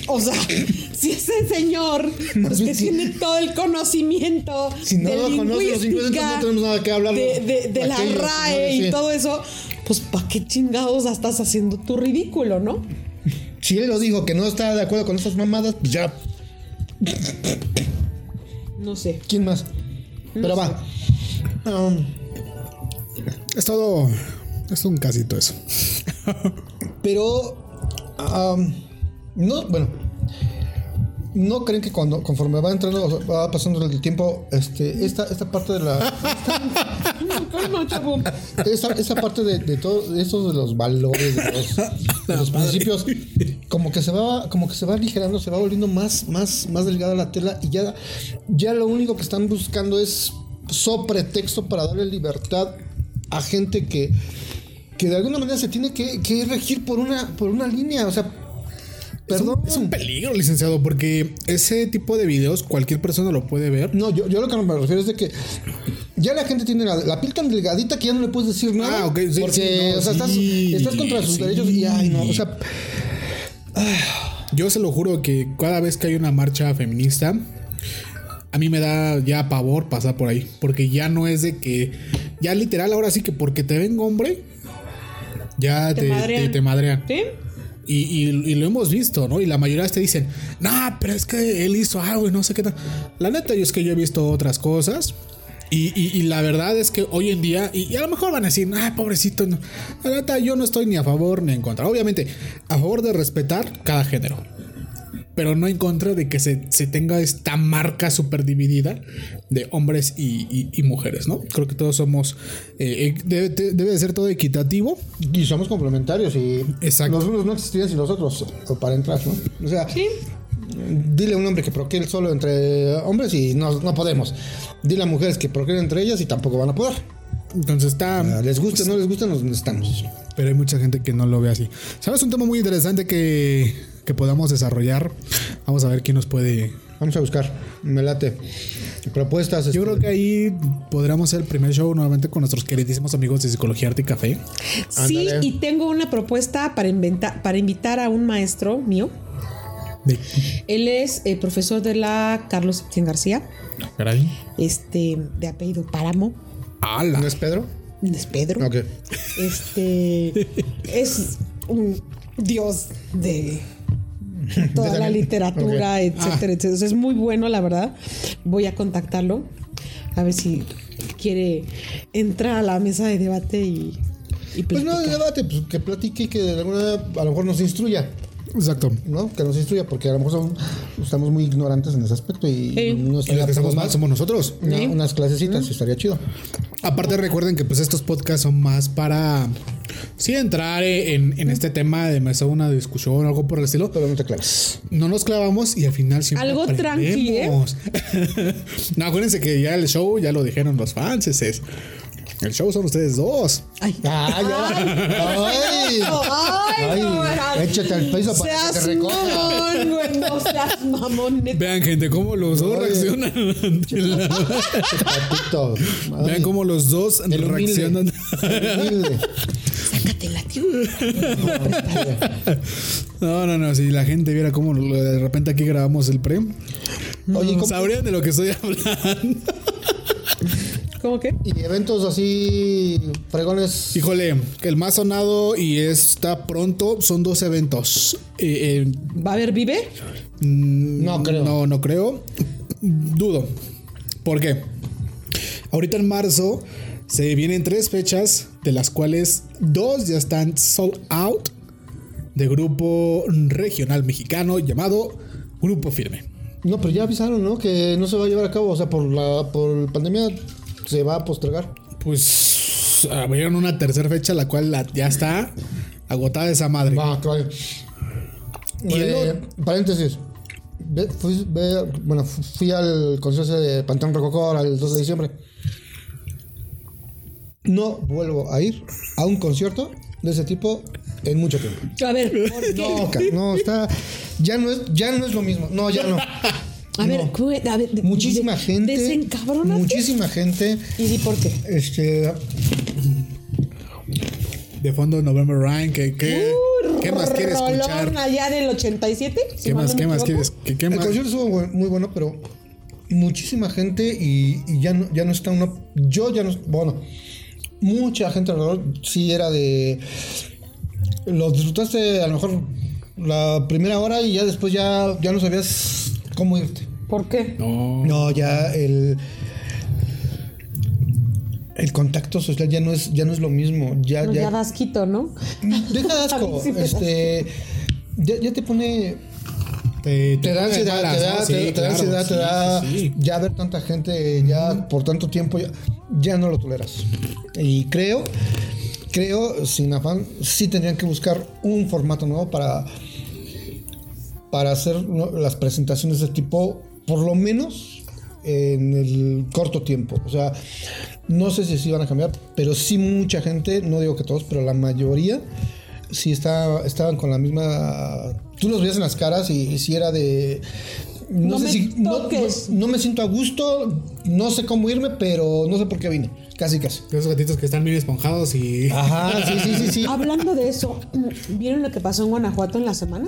o sea, si ese señor pues, que sí. tiene todo el conocimiento Si no de lo lingüística, no tenemos nada que hablar. de, de- de la Aquellos RAE y todo eso, pues ¿para qué chingados estás haciendo tu ridículo, no? Si él lo dijo que no está de acuerdo con estas mamadas, pues ya. No sé. ¿Quién más? Pero va. Um, Es todo. Es un casito eso. pero. um, no, bueno. ¿No creen que cuando conforme va entrando, o va pasando el tiempo, este, esta, esta parte de la. Esta, esta parte de, de todo, de los valores, de los, principios, como que se va, como que se va aligerando, se va volviendo más, más, más delgada la tela y ya, ya lo único que están buscando es so pretexto para darle libertad a gente que, que de alguna manera se tiene que, que regir por una, por una línea. O sea, Es un, perdón. es un peligro, licenciado, porque ese tipo de videos cualquier persona lo puede ver. No, yo, yo lo que me refiero es de que ya la gente tiene la, la piel tan delgadita que ya no le puedes decir nada. Ah, ok, sí, porque, sí, no, o sea, sí, estás, estás contra sus sí. derechos y, ay, no, o sea, Yo se lo juro que cada vez que hay una marcha feminista, a mí me da ya pavor pasar por ahí. Porque ya no es de que. Ya literal, ahora sí que porque te ven hombre, ya Te te, madrean. te- te madrean. ¿Sí? Y, y- lo hemos visto, ¿no? Y la mayoría te dicen, no, pero es que él hizo algo y no sé qué tal. La neta, yo es que yo he visto otras cosas. Y, y- la verdad es que hoy en día, y, a lo mejor van a decir, ah, pobrecito. no". La neta, yo no estoy ni a favor ni en contra. Obviamente, a favor de respetar cada género. Pero no en contra de que se, se tenga esta marca súper dividida de hombres y, y- y mujeres, ¿no? Creo que todos somos. eh, eh, debe, debe de ser todo equitativo. y somos complementarios y Exacto. los unos no existirían sin los otros o para entrar, ¿no? O sea, Sí. dile a un hombre que procree solo entre hombres y no, no podemos. Dile a mujeres que procreen entre ellas y tampoco van a poder. Entonces está. Les guste o no les guste, nos necesitamos. Pero hay mucha gente que no lo ve así. ¿Sabes? Un tema muy interesante que, que podamos desarrollar. Vamos a ver quién nos puede. Vamos a buscar, me late. Propuestas. Yo este, creo que ahí podríamos hacer el primer show nuevamente con nuestros queridísimos amigos de Psicología Arte y Café. Sí, Ándale. y tengo una propuesta para, inventar, para invitar a un maestro mío. De, Él es eh, profesor de la Carlos Septién García, caray. este, de apellido Páramo, ¡Hala! ¿No es Pedro? es Pedro. Ok. Este es un dios de toda la literatura, ok. etcétera, etcétera. Es muy bueno, la verdad. Voy a contactarlo a ver si quiere entrar a la mesa de debate y, y Pues no, de debate, pues que platique y que de alguna a lo mejor nos instruya, Exacto. ¿no? Que nos instruya, porque a lo mejor son- estamos muy ignorantes en ese aspecto y Sí. no que estamos mal somos nosotros. una- Sí. unas clasecitas, estaría chido. Aparte recuerden que pues estos podcasts son más para sí entrar en, en este tema de mesa una discusión o algo por el estilo. Pero no te claves. No nos clavamos y al final siempre Algo tranqui, ¿eh? no, acuérdense que ya el show ya lo dijeron los fans. Es, el show son ustedes dos. Ay. ¡Ay, ay! Ay, Ay, échate al piso para que te recoja. no seas mamón. Vean, gente, cómo los dos reaccionan. Vean cómo los dos el humilde. reaccionan. el humilde. Sácatela, tío. No, no, no. Si la gente viera cómo de repente aquí grabamos el pre, Oye, ¿cómo- sabrían de lo que estoy hablando. ¿Cómo que? y eventos así fregones. Híjole, el más sonado y está pronto son dos eventos. Eh, eh, ¿Va a haber vive? mm, No creo. No, no creo. Dudo. ¿Por qué? Ahorita en marzo se vienen tres fechas, de las cuales dos ya están sold out de grupo regional mexicano llamado Grupo Firme. No, pero ya avisaron, ¿no? Que no se va a llevar a cabo. O sea, por la por pandemia se va a postergar. Pues abrieron una tercera fecha, la cual la- ya está agotada esa madre. Va, que vaya. Y el Eh, paréntesis. Ve- fui, ve- bueno, fu- fui al concierto de Panteón Rococó ahora el 12 de diciembre. No vuelvo a ir a un concierto de ese tipo en mucho tiempo. A ver. No, no, está. Ya no es, ya no es lo mismo. No, ya no. A ver, no. cu- a ver, de- Muchísima de- gente. Desencabrónate. Muchísima gente. Y di por qué. Este. De fondo November Rain, ¿qué, qué, ¿qué más quieres escuchar? allá del 87. si ¿Qué más, qué más quieres? ¿Qué, qué El más? concierto estuvo muy bueno, pero muchísima gente y, y ya, no, ya no está uno. Yo ya no. Bueno, mucha gente alrededor sí era de. Lo disfrutaste a lo mejor la primera hora y ya después ya, ya no sabías cómo irte. ¿Por qué? No. No, ya el. El contacto social ya no es, ya no es lo mismo. Ya, No, ya, ya das quito, ¿no? Deja de asco. sí da este. Ya, ya te pone Te, te da ansiedad, malas, te da, ¿no? te, Sí, te da claro, ansiedad, te da sí, ya ver tanta gente ya por tanto tiempo, ya, ya no lo toleras. Y creo, creo, sin afán, sí tendrían que buscar un formato nuevo para, para hacer las presentaciones de tipo, por lo menos en el corto tiempo. O sea, no sé si sí van a cambiar, pero sí mucha gente, no digo que todos, pero la mayoría sí está, estaban con la misma... Tú los veías en las caras y si era de... No, No sé me si... No- no me siento a gusto, no sé cómo irme, pero no sé por qué vine. Casi, casi. Esos gatitos que están bien esponjados y. Ajá, sí, sí, sí, sí. Hablando de eso, ¿vieron lo que pasó en Guanajuato en la semana?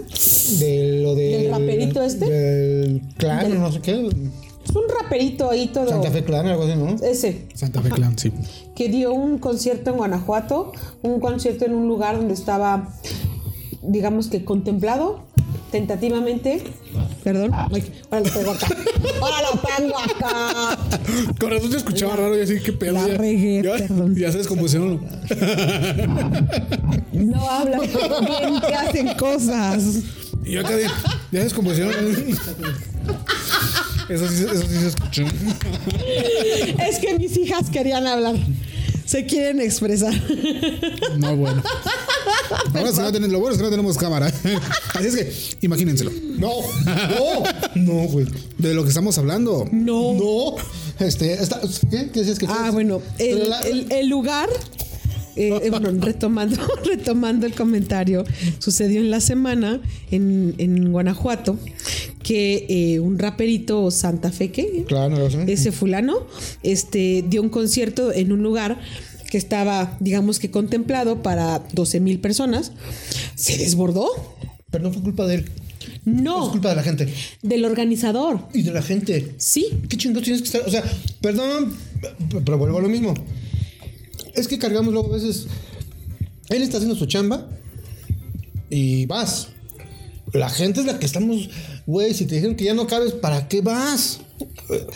De lo de... ¿Del raperito este? Del clan, Del- no sé qué. Es un raperito ahí todo. Santa Fe Clan, algo así, ¿no? Ese. Santa Fe Clan, sí. que dio un concierto en Guanajuato, un concierto en un lugar donde estaba, digamos que contemplado, tentativamente. Perdón. Ay, ahora lo tengo acá. Ahora lo tengo acá. Con razón se escuchaba raro y así, qué pedo. La ya, regué, ya, perdón. Ya se descompusieron. No hablan bien que hacen cosas. Y yo acá de, ya se descompusieron. Eso sí, eso sí se escuchó. Es que mis hijas querían hablar. Se quieren expresar. No, bueno. Lo bueno, es que no tenemos, lo bueno es que no tenemos cámara. Así es que, imagínenselo. No, no, no, güey. De lo que estamos hablando. No. No. Este, ¿qué? ¿Qué decías que Ah, bueno, el, La- el- el lugar, eh, eh, bueno, retomando, retomando el comentario, sucedió en la semana en, en Guanajuato que eh, un raperito Santa Fe, ¿qué? Claro, así. ese fulano, este, dio un concierto en un lugar que estaba, digamos que contemplado para 12 mil personas, se desbordó. Pero no fue culpa de él. Es No, culpa de la gente. del organizador. Y de la gente. Sí, ¿Qué chingados tienes que estar? O sea, perdón, pero vuelvo a lo mismo. Es que cargamos luego a veces. Él está haciendo su chamba y vas. La gente es la que estamos. Güey, si te dijeron que ya no cabes, ¿para qué vas?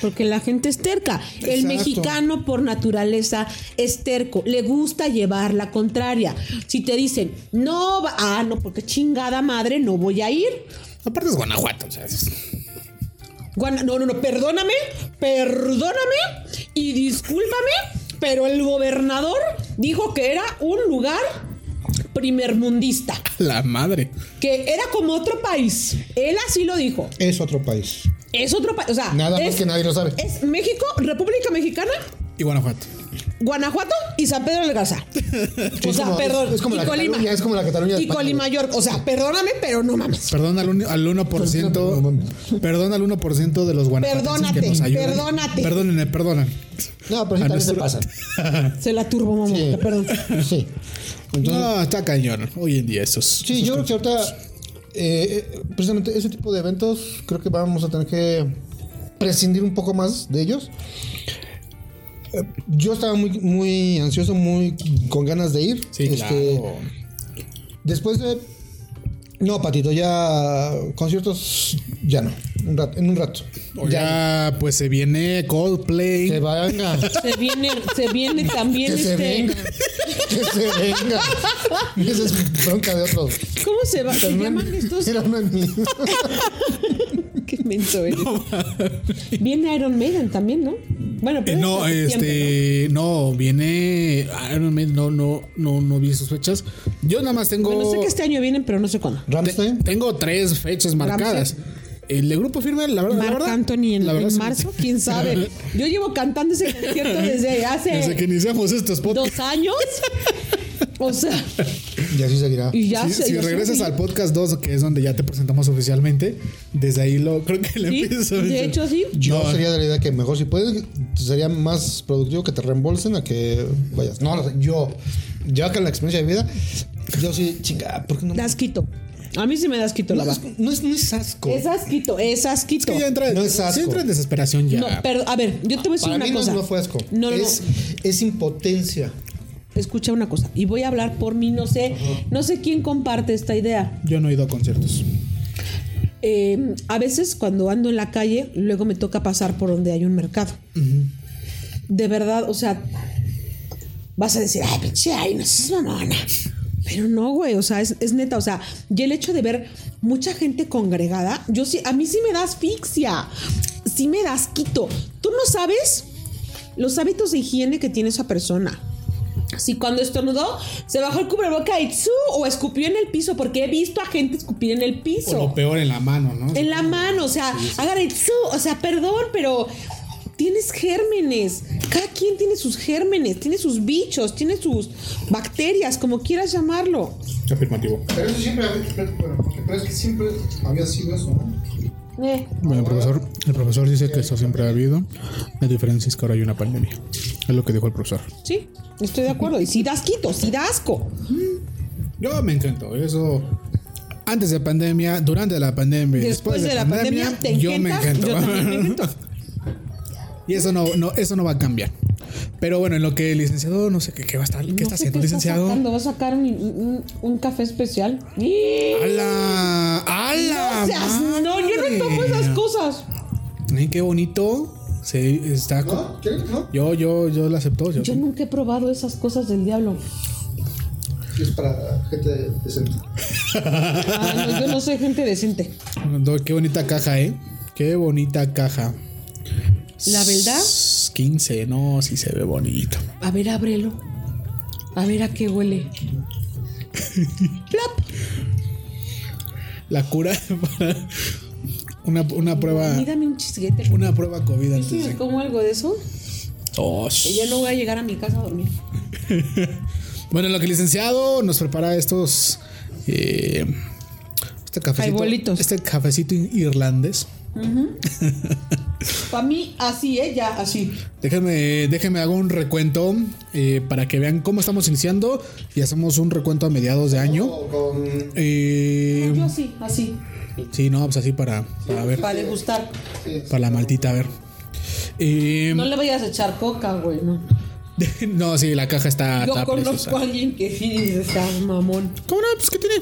Porque la gente es terca. El mexicano por naturaleza es terco. Le gusta llevar la contraria. Si te dicen, no, va- ah, no, porque chingada madre, no voy a ir. Aparte es Guanajuato. O sea, es- Guana- no, no, no, perdóname, perdóname y discúlpame, pero el gobernador dijo que era un lugar primermundista, la madre. que era como otro país. Él así lo dijo. Es otro país. Es otro país, o sea, Nada más es, que nadie lo sabe. es México, República Mexicana, Y Guanajuato. Guanajuato y San Pedro del Garza. O sea, como- perdón. es- es como y la Colima. Cataluña, es como la Cataluña de Y España, Colimayor. O sea, perdóname, pero no mames. Perdón al, un- al 1%. Perdón al 1% de los guanajuatenses Perdónate, que nos ayudan. perdónate. Perdónenme, perdonan. No, pero sí A también se pasan. Se la turbo, mamá. Sí. Perdón. Sí. Entonces, No, está cañón. Hoy en día esos. Sí, yo creo que ahorita, eh, precisamente ese tipo de eventos, creo que vamos a tener que prescindir un poco más de ellos. Eh, Yo estaba muy, muy ansioso, muy con ganas de ir. Sí, Este, claro. Después de. No, Patito, ya. Conciertos, ya no. Un rato, en un rato. Ya, pues se viene Coldplay. Que venga. Se viene, se viene también Que se este. venga. Que se venga. Esa es bronca de otros. ¿Cómo se va? Se llaman estos. Era una niña. Qué menso eres. Viene Iron Maiden también, ¿no? Bueno, Eh, pero no, es septiembre, este, no, viene, Iron Man, no, no, no, no vi sus fechas. Yo nada más tengo, ¿no? Bueno, sé que este año vienen, pero no sé cuándo. te- Ramstein. tengo tres fechas marcadas. El de grupo firme, la verdad, Marc verdad, Anthony en, la verdad en marzo, quién sabe. Yo llevo cantando ese concierto desde hace Desde que iniciamos estos podcasts. dos años. O sea, Y así seguirá. y ya si sé. si regresas al podcast 2, que es donde ya te presentamos oficialmente, desde ahí lo creo que le a de hecho, sí. Yo No. sería de la idea que mejor si puedes, sería más productivo que te reembolsen a que vayas. No, no sé, yo, ya con la experiencia de vida, yo sí, chinga, ¿por qué no? Das quito. A mí sí me das quito no, es, no, es, no es asco. Es asquito, es asquito. Que ya entra, No es sí asco. entra en desesperación ya. No, pero a ver, yo te voy a decir Para una mí no, cosa. no fue asco. No, no, es, es impotencia. Escucha una cosa. Y voy a hablar por mí, no sé, no sé quién comparte esta idea. Yo no he ido a conciertos. Eh, a veces cuando ando en la calle, luego me toca pasar por donde hay un mercado. De verdad, o sea, vas a decir, ay, pinche, ay, no seas mamona. Pero no, güey, o sea, es, es neta, o sea, y el hecho de ver mucha gente congregada, yo sí, a mí sí me da asfixia, sí me da asquito. Tú no sabes los hábitos de higiene que tiene esa persona. Si cuando estornudó, se bajó el cubreboca y ¡tsu! o escupió en el piso, porque he visto a gente escupir en el piso. O lo peor en la mano, ¿no? En la mano, o sea, agarra y ¡tsu! o sea, perdón, pero tienes gérmenes. Cada quien tiene sus gérmenes, tiene sus bichos, tiene sus bacterias, como quieras llamarlo. Afirmativo. Pero eso siempre, pero es que siempre había sido eso, ¿no? Eh, Bueno, el profesor, el profesor dice que eso siempre ha habido. La diferencia es que ahora hay una pandemia. Es lo que dijo el profesor. sí, estoy de acuerdo. Y si das quito, si da asco. Yo me encantó. Eso. Antes de pandemia, durante la pandemia, Después después, de la pandemia, ¿te yo me encantas? encantó. Yo también me encantó. y eso no, no, eso no va a cambiar. Pero bueno, en lo que el licenciado, no sé qué, qué va a estar, qué No está haciendo, qué licenciado. sacando, va a sacar un, un- un café especial. ¡Y! ¡Hala! ¡Hala! No seas- no, yo no tomo esas cosas. Ay, qué bonito. Se está. ¿No? ¿Quieres? ¿No? Yo, yo, yo lo acepto. Yo, Yo nunca he probado esas cosas del diablo. Es para gente decente. Ah, no, yo no soy gente decente. No, Qué bonita caja, ¿eh? Qué bonita caja. La verdad, 15, no, sí se ve bonito. a ver, ábrelo. A ver a qué huele. La cura para una, una prueba. Dame un chisguete. Una prueba COVID antes de. como algo de eso, Oh, que ya no voy a llegar a mi casa a dormir. Bueno, en lo que el licenciado nos prepara estos. eh, este cafecito. Este cafecito irlandés. Para mí, así, ¿eh? Ya, así. Déjenme, déjenme hago un recuento eh, para que vean cómo estamos iniciando y hacemos un recuento a mediados de año. Con Eh, Yo así, así. sí, no, pues así para, para ver, Para degustar. para la maltita, a ver. Eh, No le vayas a echar coca, güey, no. no, sí, la caja está, Yo está conozco preciosa. a alguien que sí dice, está mamón. ¿Cómo no? Pues ¿qué tiene?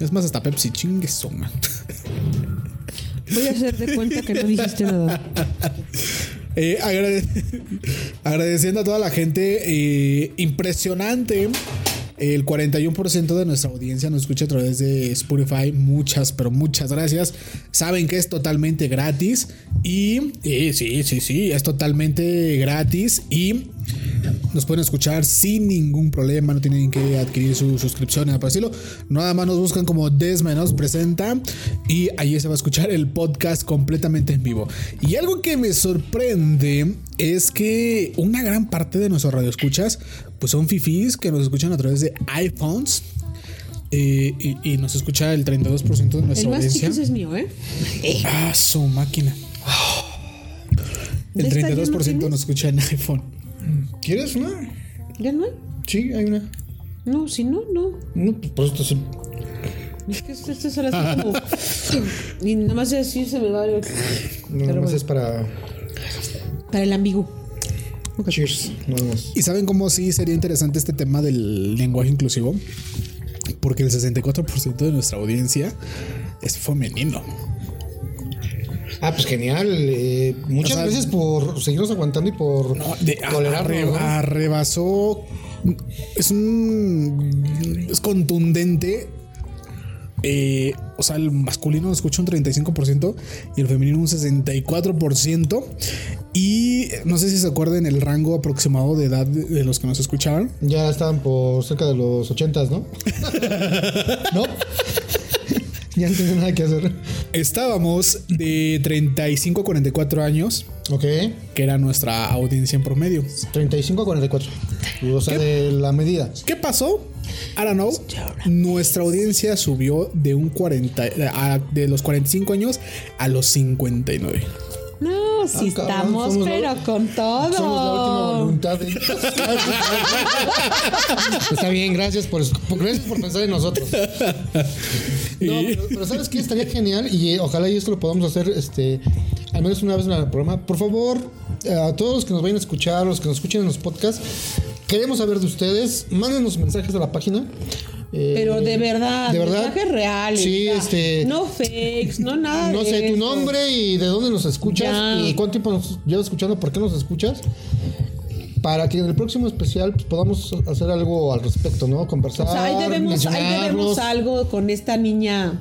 Es más, hasta Pepsi, chingue madre. Voy a hacer de cuenta que no dijiste nada. Eh, agrade- agradeciendo a toda la gente. eh, impresionante. El 41% de nuestra audiencia nos escucha a través de Spotify. Muchas, pero muchas gracias. Saben que es totalmente gratis. Y eh, sí, sí, sí, es totalmente gratis. Y nos pueden escuchar sin ningún problema. No tienen que adquirir su suscripción, nada por estilo. Nada más nos buscan como Desma nos presenta. Y ahí se va a escuchar el podcast completamente en vivo. Y algo que me sorprende es que una gran parte de nuestros radioescuchas pues son fifís que nos escuchan a través de iPhones. eh, y, y nos escucha el 32% de El nuestra más audiencia. chiquis es mío, ¿eh? Ah, su máquina. El ¿De esta ya no 32% tienes? nos escucha en iPhone. ¿Quieres una? ¿Ya no hay? Sí, hay una. No, si no, no. No, pues por eso te- Es que esto esto es así como. y nada más así se me va. el- no, Pero nada más bueno. es para Para el ambiguo. Cheers. ¿Y saben cómo sí sería interesante este tema del lenguaje inclusivo? Porque el 64% de nuestra audiencia es femenino. Ah, pues genial. eh, muchas O sea, gracias por seguirnos aguantando y por No, de, tolerarnos, arre- ¿no? arrebasó. Es un. Es contundente eh, o sea, el masculino escucha un 35% y el femenino un 64%. Y no sé si se acuerdan el rango aproximado de edad de, los que nos escuchaban. Ya estaban por cerca de los 80, ¿no? ¿No? ya no tengo nada que hacer. Estábamos de 35 a 44 años, Ok. que era nuestra audiencia en promedio. 35 a 44. O sea, de la medida. ¿Qué pasó? I don't know. Nuestra audiencia subió de un 40 a- de los 45 años a los 59. No, sí Ah, cabrón, estamos, somos la- pero con todo. Somos la última voluntad. de- Está bien, gracias por, por- gracias por pensar en nosotros. No, pero, pero ¿sabes qué? Estaría genial y eh, ojalá y esto lo podamos hacer este, al menos una vez en el programa. Por favor, eh, a todos los que nos vayan a escuchar, los que nos escuchen en los podcasts, queremos saber de ustedes. Mándenos mensajes a la página. Eh, Pero de verdad, de verdad. mensajes reales. Sí, ya. este. No fakes, no nada. No de sé tu eso. nombre y de dónde nos escuchas Ya. y cuánto tiempo nos llevas escuchando, por qué nos escuchas. Para que en el próximo especial pues, podamos hacer algo al respecto, ¿no? Conversar, O sea, ahí debemos, ahí debemos algo con esta niña,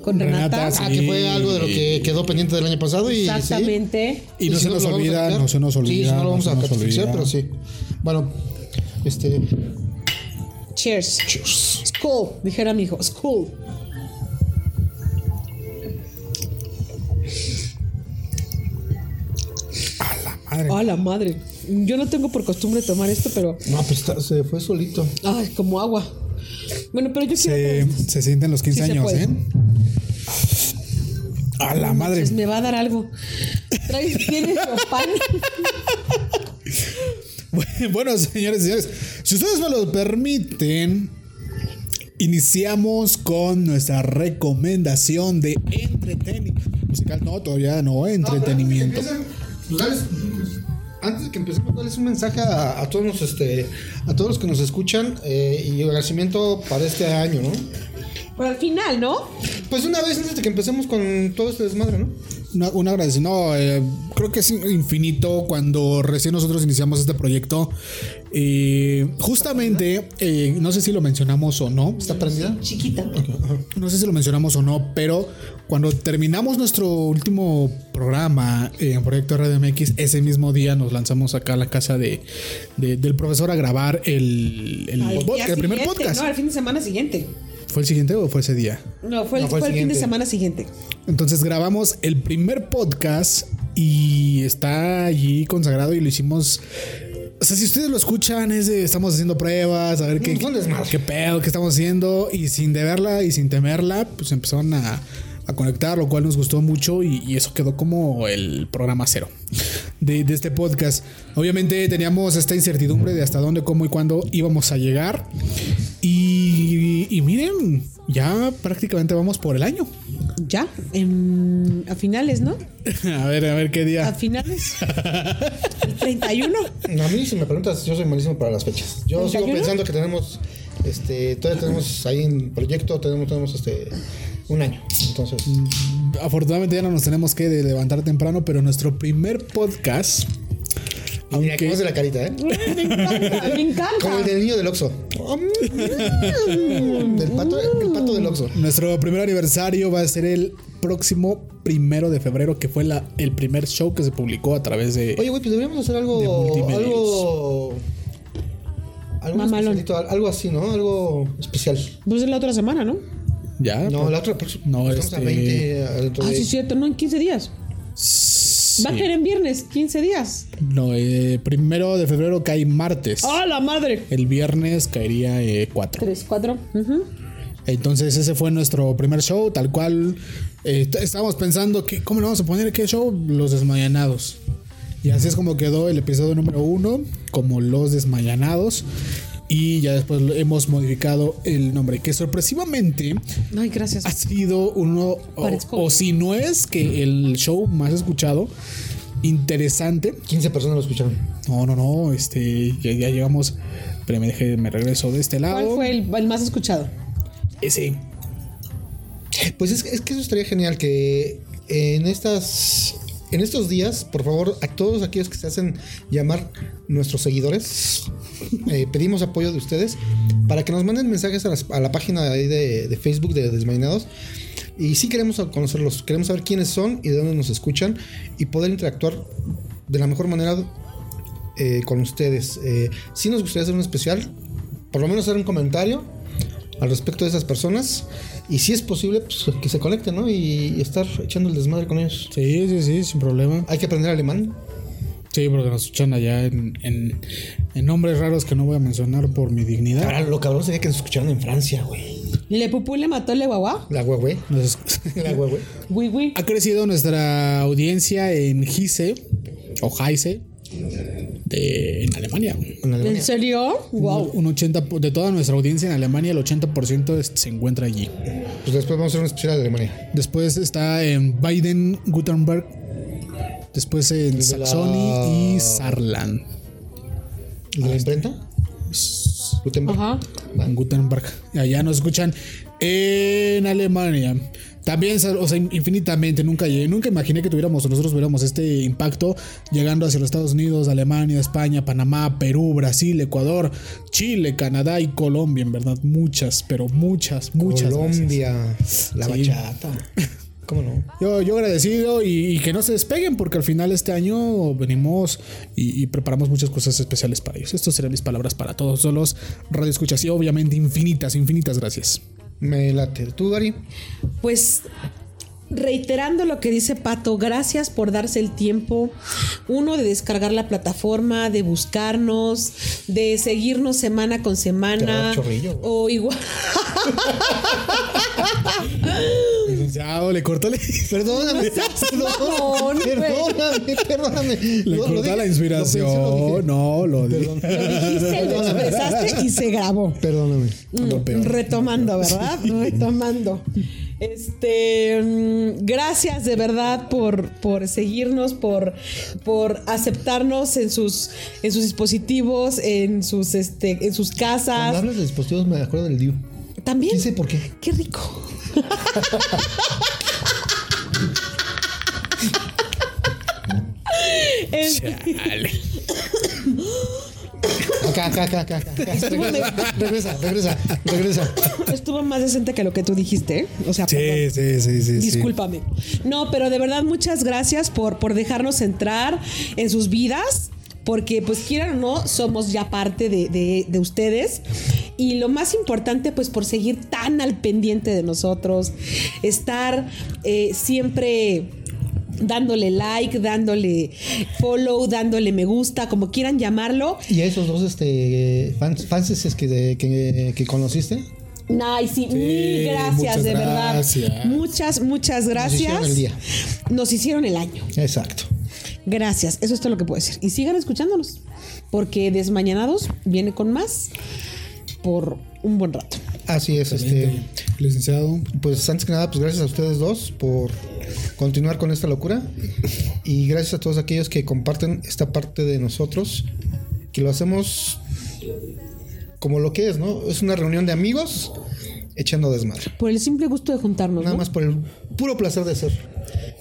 con Renata, Renata. Ah, que fue algo de lo que quedó pendiente del año pasado y sí. Exactamente. Y no si se nos a olvida, no se nos Sí, olvida, si no lo vamos a nos catificar, olvida. pero sí. Bueno, este. Cheers. School, dijera mi hijo. School. Madre. A la madre. Yo no tengo por costumbre tomar esto, pero. No, pues está- se fue solito. Ay, como agua. Bueno, pero yo. Se, se sienten los 15 Sí se años. ¿eh? A la madre. Pues me va a dar algo. ¿Traes, ¿Tienes pan? Bueno, señores y señores, si ustedes me lo permiten, iniciamos con nuestra recomendación de entretenimiento. Musical, no, todavía no, entretenimiento. Pues, antes de que empecemos, darles un mensaje a, a todos los, este, a todos los que nos escuchan eh, y agradecimiento para este año, ¿no? Pero al final, ¿no? Pues una vez antes de que empecemos con todo este desmadre, ¿no? Una, un agradecimiento. No, eh, creo que es infinito cuando recién nosotros iniciamos este proyecto. Eh, justamente, eh, no sé si lo mencionamos o no. ¿Está prendida? Chiquita. No sé si lo mencionamos o no, pero cuando terminamos nuestro último programa eh, en Proyecto Radio MX, ese mismo día nos lanzamos acá a la casa de, de- del profesor a grabar el, el, Al pod- día el primer podcast. No, al fin de semana siguiente. ¿Fue el siguiente o fue ese día? No, fue el, No, fue el fue el fin de semana siguiente. Entonces grabamos el primer podcast y está allí consagrado y lo hicimos. O sea, si ustedes lo escuchan, es de estamos haciendo pruebas, a ver qué, qué pedo, qué estamos haciendo. Y sin deberla y sin temerla, pues empezaron a, a conectar, lo cual nos gustó mucho y, y eso quedó como el programa cero de, de este podcast. Obviamente teníamos esta incertidumbre de hasta dónde, cómo y cuándo íbamos a llegar. Y, y miren, ya prácticamente vamos por el año. Ya, en- a finales, ¿no? A ver, a ver qué A día. finales. El 31. A mí, si me preguntas, yo soy malísimo para las fechas. Yo sigo ¿31? pensando que tenemos, este, todavía tenemos ahí en proyecto, tenemos, tenemos este, un año. Entonces, Afortunadamente ya no nos tenemos que de levantar temprano, pero nuestro primer podcast. Y mira, cómo la carita, ¿eh? Me encanta, me encanta. Como el del niño del Oxxo. del pato, el pato del Oxxo. nuestro primer aniversario va a ser el próximo primero de febrero, que fue la, el primer show que se publicó a través de. Oye, güey, pues deberíamos hacer algo, algo, algo así, ¿no? Algo especial. Pues es la otra semana, ¿no? ya. No, pues, la otra, pues, No, estamos a este- 20, dentro Ah, de- sí, cierto, no, en 15 días. sí. Va a caer en viernes, 15 días. No, eh, primero de febrero cae martes. ¡Ah, la madre! El viernes caería 4. 3, 4. Entonces ese fue nuestro primer show, tal cual. eh, estábamos pensando que cómo le vamos a poner qué show, Los Desmayanados. Y así es como quedó el episodio número uno, como Los Desmayanados. Y ya después lo- hemos modificado el nombre, que sorpresivamente Ay, gracias. ha sido uno, o, Parezco- o si no es que el show más escuchado, interesante. 15 personas lo escucharon. No, no, no, este, ya, ya llegamos, pero me dejé, me regreso de este lado. ¿Cuál fue el, el más escuchado? Ese. Pues es, es que eso estaría genial que en estas en estos días, por favor, a todos aquellos que se hacen llamar nuestros seguidores. Eh, pedimos apoyo de ustedes para que nos manden mensajes a, la página de Facebook de Desmainados. Y sí queremos conocerlos, queremos saber quiénes son y de dónde nos escuchan y poder interactuar de la mejor manera eh, con ustedes. Eh, sí nos gustaría hacer un especial, por lo menos hacer un comentario al respecto de esas personas. Y si es posible, pues que se conecten, ¿no? Y, y estar echando el desmadre con ellos. Sí, sí, sí, sin problema. Hay que aprender alemán. Sí, porque nos escuchan allá en, en, en nombres raros que no voy a mencionar por mi dignidad. Ahora, lo cabrón sería que nos escucharan en Francia, güey. Le pupú le mató le guagua. La. Nos- La güey. ha crecido nuestra audiencia en Gise o Heise de, en Alemania. En ¿En Alemania. serio? Wow. Un 80 po- de toda nuestra audiencia en Alemania, el 80% es- se encuentra allí. Pues después vamos a hacer un especial de Alemania. Después está en Baden, Gutenberg. Después en la- Saxony y Saarland. ¿Y de la imprenta? Gutenberg. Ajá. En Gutenberg. Allá nos escuchan en Alemania. También, o sea, infinitamente, nunca llegué, nunca imaginé que tuviéramos, nosotros tuviéramos este impacto llegando hacia los Estados Unidos, Alemania, España, Panamá, Perú, Brasil, Ecuador, Chile, Canadá y Colombia, en verdad, muchas, pero muchas, muchas. Colombia. La Sí. bachata. ¿Cómo no? Yo, yo agradecido y, y que no se despeguen porque al final este año venimos y, y preparamos muchas cosas especiales para ellos. Estas serán mis palabras para todos los radioescuchas y obviamente infinitas, infinitas gracias. Me late. ¿Tú, Dari? Pues reiterando lo que dice Pato, gracias por darse el tiempo, uno de descargar la plataforma, de buscarnos, de seguirnos semana con semana o igual Licenciado, le cortó la, Perdóname. güey. Perdóname, perdóname. le Lo- lo cortó dije, la lo inspiración. pensé, lo dije. no, lo di- Perdón. lo dijiste, lo expresaste y se grabó. Perdóname. lo peor. Retomando, ¿verdad? Retomando. Este, mm, gracias de verdad por, por seguirnos, por, por aceptarnos en sus, en sus dispositivos, en sus, este, en sus Cuando casas. hablas de dispositivos me acuerdo del Diu. También. ¿Quién sé por qué? Qué rico. Chale. Acá, acá, acá, acá. acá. Regresa, regresa, regresa, regresa. estuvo más decente que lo que tú dijiste. ¿eh? O sea, sí, sí, sí. sí. Discúlpame. No, pero de verdad muchas gracias por, por dejarnos entrar en sus vidas. Porque pues quieran o no, somos ya parte de, de- de ustedes. Y lo más importante, pues por seguir tan al pendiente de nosotros. Estar eh, siempre dándole like, dándole follow, dándole me gusta, como quieran llamarlo. ¿Y a esos dos este, fans, fanses que, de- que, que conociste? Ay, sí, mil gracias, muchas de gracias. verdad. Muchas, muchas gracias. hicieron el día. Nos hicieron el año. Exacto. Gracias, eso es todo lo que puedo decir. Y sigan escuchándonos, porque Desmañanados viene con más por un buen rato. Así es, este. Licenciado. Pues antes que nada, pues gracias a ustedes dos por continuar con esta locura. Y gracias a todos aquellos que comparten esta parte de nosotros, que lo hacemos como lo que es, ¿no? Es una reunión de amigos echando desmadre. Por el simple gusto de juntarnos. Nada ¿no? más por el puro placer de ser.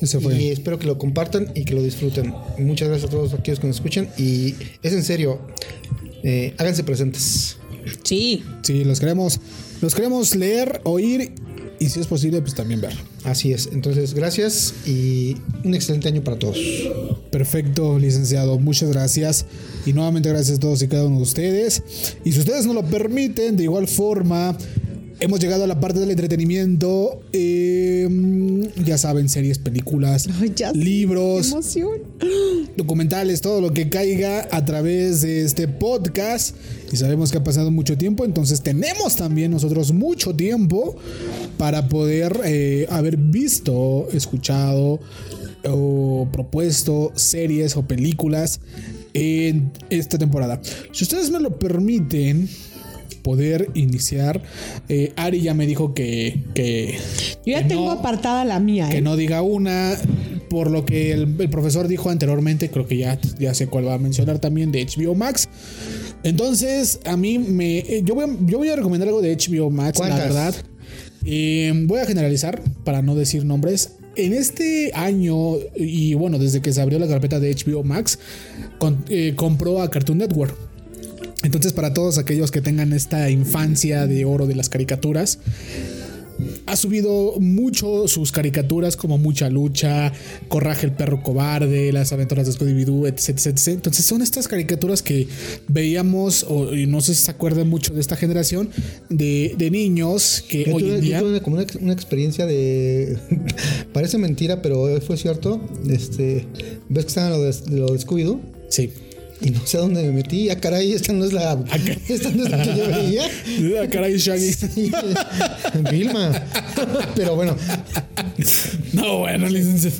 Ese fue. Y espero que lo compartan y que lo disfruten. Muchas gracias a todos aquellos que nos escuchan. Y es en serio, eh, háganse presentes. Sí. Sí, los queremos, los queremos leer, oír y si es posible, pues también ver. Así es. Entonces, gracias y un excelente año para todos. Perfecto, licenciado. Muchas gracias. Y nuevamente gracias a todos y cada uno de ustedes. Y si ustedes nos lo permiten, de igual forma, hemos llegado a la parte del entretenimiento. Eh, ya saben, series, películas, sé, libros, documentales, todo lo que caiga a través de este podcast. Y sabemos que ha pasado mucho tiempo, entonces tenemos también nosotros mucho tiempo para poder eh, haber visto, escuchado o propuesto series o películas en esta temporada. Si ustedes me lo permiten, poder iniciar. eh, Ari ya me dijo que, que Yo ya que tengo no- apartada la mía, que ¿eh? no diga una, por lo que el, el profesor dijo anteriormente, creo que ya, ya sé cuál va a mencionar también de HBO Max. Entonces, a mí me. eh, Yo voy a, yo voy a recomendar algo de HBO Max, la verdad. Eh, voy a generalizar para no decir nombres. en este año, y bueno, desde que se abrió la carpeta de HBO Max, con- eh, compró a Cartoon Network. Entonces, para todos aquellos que tengan esta infancia de oro de las caricaturas, ha subido mucho sus caricaturas como Mucha Lucha, Corraje el perro cobarde, Las aventuras de Scooby-Doo, etc, etc, etc. Entonces son estas caricaturas que veíamos, o y no sé si se acuerdan mucho de esta generación, de, de niños que Yo hoy tuve, en yo día... tuve una, como una, una experiencia de. Parece mentira, pero fue cierto. Este, ¿Ves que estaba lo de, lo de Scooby-Doo? Sí. Y no sé a dónde me metí. Ah, caray, esta no es la. Esta no es la que yo veía. Ah, caray, Shaggy. Sí, Vilma. Pero bueno, No, bueno, licenciado.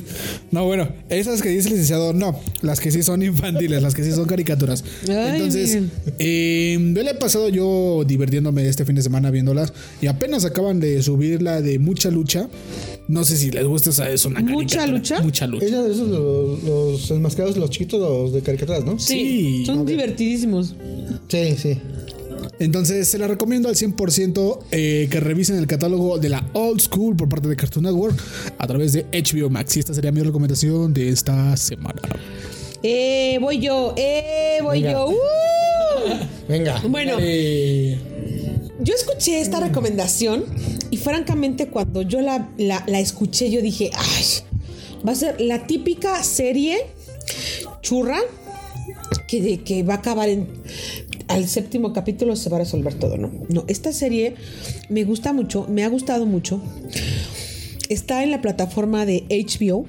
No, bueno, esas que dice el licenciado, no. Las que sí son infantiles, las que sí son caricaturas. Ay, Entonces, eh, yo le he pasado yo divirtiéndome este fin de semana viéndolas. Y apenas acaban de subir la de Mucha Lucha. No sé si les gusta esa, es una ¿Mucha. Lucha? Mucha Lucha. esos los, los, los enmascarados, los chiquitos, los de caricaturas, ¿no? Sí, son divertidísimos. Sí, sí. Entonces se la recomiendo al 100% eh, que revisen el catálogo de la Old School por parte de Cartoon Network a través de HBO Max. Y esta sería mi recomendación de esta semana. Eh, voy yo, eh, voy Venga. yo. ¡Uh! Venga. Bueno, Eh, yo escuché esta recomendación y francamente cuando yo la, la- la escuché yo dije, ay, va a ser la típica serie churra que, de- que va a acabar en... Al séptimo capítulo se va a resolver todo, ¿no? No, esta serie me gusta mucho, me ha gustado mucho. Está en la plataforma de HBO.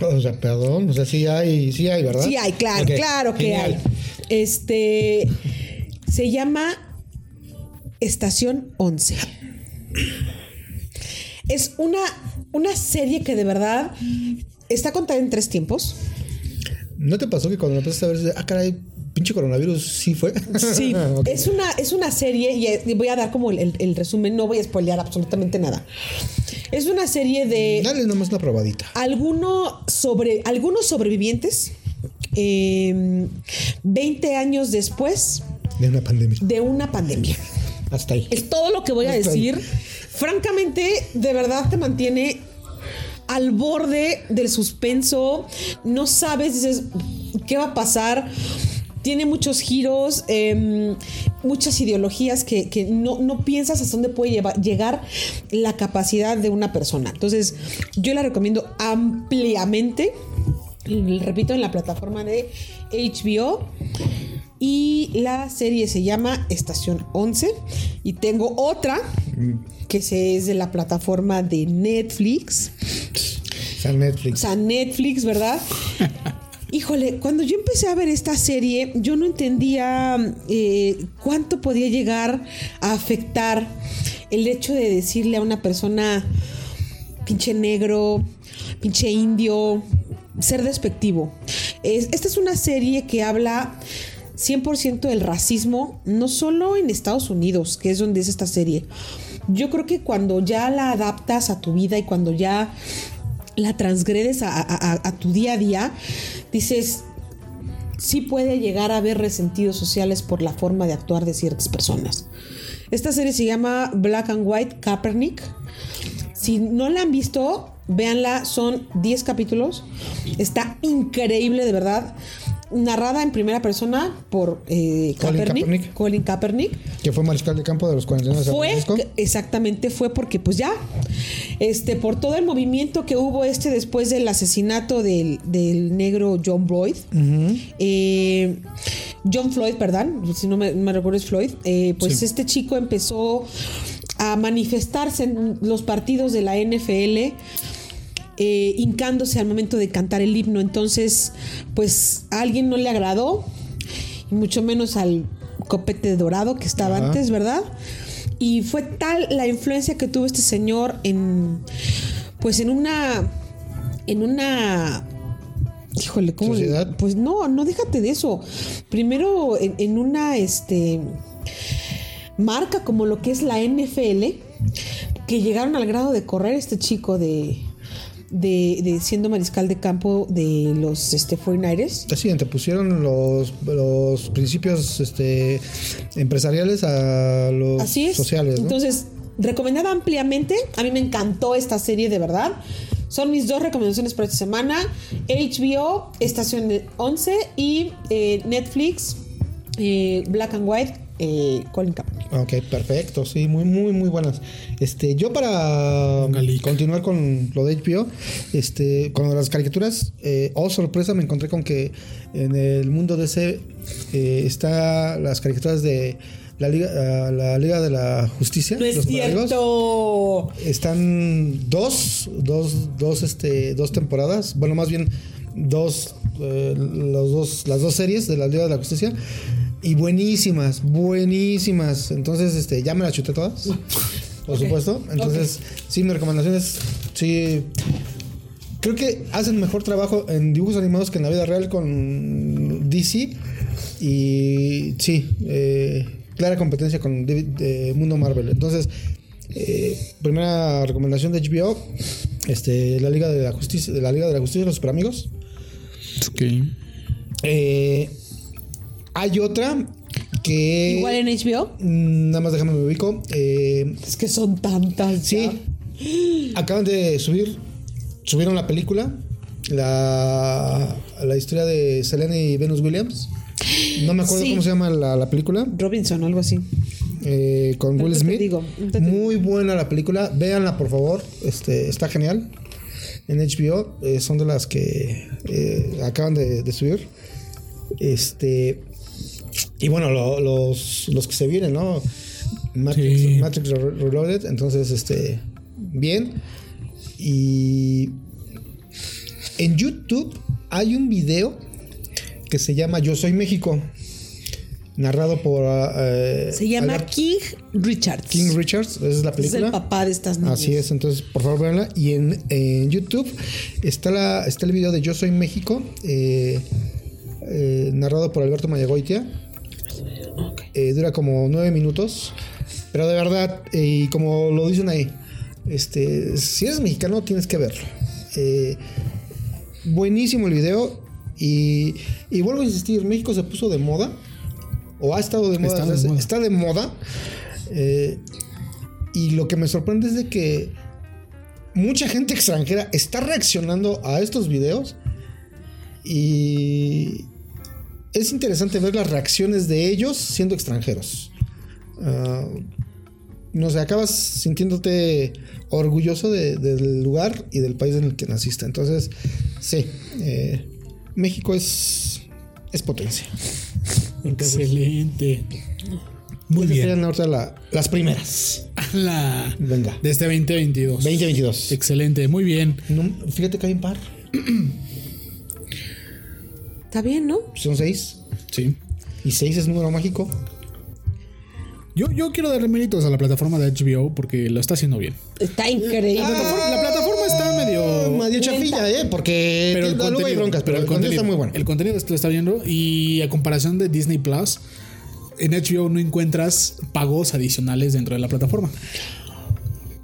O sea, perdón. O sea, sí hay, sí hay, ¿verdad? Sí hay, claro, claro que genial. hay. Este se llama Estación 11. Es una, una serie que de verdad está contada en tres tiempos. ¿No te pasó que cuando empezaste a ver, ah, caray, pinche coronavirus sí fue? Sí, es, una, es una serie y eh, voy a dar como el, el- el resumen, no voy a spoilear absolutamente nada. Es una serie de Dale nomás una probadita. alguno sobre, algunos sobrevivientes eh, 20 años después De una pandemia. de una pandemia. Hasta ahí. Es todo lo que voy a Hasta ahí. decir. Francamente, de verdad te mantiene al borde del suspenso. No sabes, dices, qué va a pasar. Tiene muchos giros, em, muchas ideologías que, que no, no piensas hasta dónde puede llevar- llegar la capacidad de una persona. Entonces, yo la recomiendo ampliamente. Repito, en la plataforma de HBO. Y la serie se llama Estación 11. Y tengo otra que se- es de la plataforma de Netflix. Sea, Netflix. Sea, Netflix, ¿verdad? Híjole, cuando yo empecé a ver esta serie, yo no entendía eh, cuánto podía llegar a afectar el hecho de decirle a una persona pinche negro, pinche indio, ser despectivo. Es- esta es una serie que habla 100% del racismo, no solo en Estados Unidos, que es donde es esta serie. Yo creo que cuando ya la adaptas a tu vida y cuando ya la transgredes a, tu día a día, dices, sí puede llegar a haber resentidos sociales por la forma de actuar de ciertas personas. Esta serie se llama Black and White Kaepernick. Si no la han visto, véanla, son 10 capítulos. Está increíble, de verdad. Narrada en primera persona por eh, Colin Kaepernick, Kaepernick. Colin Kaepernick. Que fue mariscal de campo de los 49 de San Fue, Francisco. que- exactamente, fue porque pues ya, este, por todo el movimiento que hubo este después del asesinato del, del negro John Floyd, eh, John Floyd, perdón, si no me, me recuerdo es Floyd, eh, pues Sí. este chico empezó a manifestarse en los partidos de la NFL. Eh, hincándose al momento de cantar el himno, entonces, pues a alguien no le agradó, y mucho menos al copete dorado que estaba Ajá. antes, ¿verdad? Y fue tal la influencia que tuvo este señor en, pues en una, en una, híjole, ¿cómo? le- ¿Sociedad? Pues no, no déjate de eso. Primero en, en una, este, marca como lo que es la NFL, que llegaron al grado de correr este chico de, de, de siendo mariscal de campo de los este, 49ers. Así, antepusieron los, los principios este, empresariales a los Así es. sociales, ¿no? Entonces, recomendada ampliamente. A mí me encantó esta serie, de verdad. Son mis dos recomendaciones para esta semana. HBO, Estación 11 y eh, Netflix, eh, Black and White, eh, Colin Kaepernick. Ok, perfecto, sí, muy, muy, muy buenas. Este, yo para Galic. continuar con lo de HBO, este, con las caricaturas, eh, oh sorpresa, me encontré con que en el mundo de ese eh, está las caricaturas de la Liga, ah, la Liga de la Justicia. No es los cierto. Están dos, dos, dos, este, dos temporadas. Bueno, más bien dos, eh, los dos, las dos series de la Liga de la Justicia. Y buenísimas, buenísimas. Entonces, este, ya me las chuté todas. Por supuesto. Entonces, sí, mi recomendación es, sí, creo que hacen mejor trabajo en dibujos animados que en la vida real con DC. Y sí, eh, clara competencia con David, eh, Mundo Marvel. Entonces, eh, primera recomendación de HBO, este, la Liga de la Justicia, de la Liga de la Justicia, los Superamigos. Ok. Eh, hay otra que Igual en HBO. mm, nada más déjame me ubico. Eh, Es que son tantas. sí, ya. acaban de subir, subieron la película, la, la historia de Selena y Venus Williams. No me acuerdo Sí. cómo se llama la, la película. Robinson, algo así. eh, con Will Smith. digo, Muy buena la película. Véanla, por favor. Este, está genial. En HBO. eh, son de las que eh, acaban de, de subir. Este. Y bueno, lo- los, los que se vienen, ¿no? Matrix, Sí. Matrix Re- Reloaded. Entonces, este. Bien. Y. En YouTube hay un video que se llama Yo Soy México. Narrado por. eh, Se llama Albert King Richards. King Richards. Esa es la es película. el papá de estas niñas. Así es, entonces por favor véanla. Y en, en YouTube está, la, está el video de Yo Soy México, eh, eh, narrado por Alberto Mayagoitia. Eh, dura como nueve minutos. Pero de verdad, eh, y como lo dicen ahí, este, si eres mexicano tienes que verlo. Eh, buenísimo el video. Y, y vuelvo a insistir, México se puso de moda. O ha estado de moda. Está de moda. está de moda. Y lo que me sorprende es de que mucha gente extranjera está reaccionando a estos videos. Y es interesante ver las reacciones de ellos siendo extranjeros. Ah, no sé, acabas sintiéndote orgulloso de- del lugar y del país en el que naciste. Entonces, sí, eh, México es, es potencia. Excelente. Muy Esas bien. serían ahorita la- las primeras. La Venga. de este 2022. 2022. Excelente, muy bien. No, fíjate que hay un par. Está bien, ¿no? Son seis. Sí. Y seis es número mágico. Yo, yo quiero darle méritos a la plataforma de HBO porque lo está haciendo bien. Está increíble. La plataforma, la plataforma está medio. Medio chafilla, ¿eh? Porque Pero el luego hay contenido, broncas, pero el contenido está muy bueno. El contenido lo está viendo y a comparación de Disney Plus, en HBO no encuentras pagos adicionales dentro de la plataforma.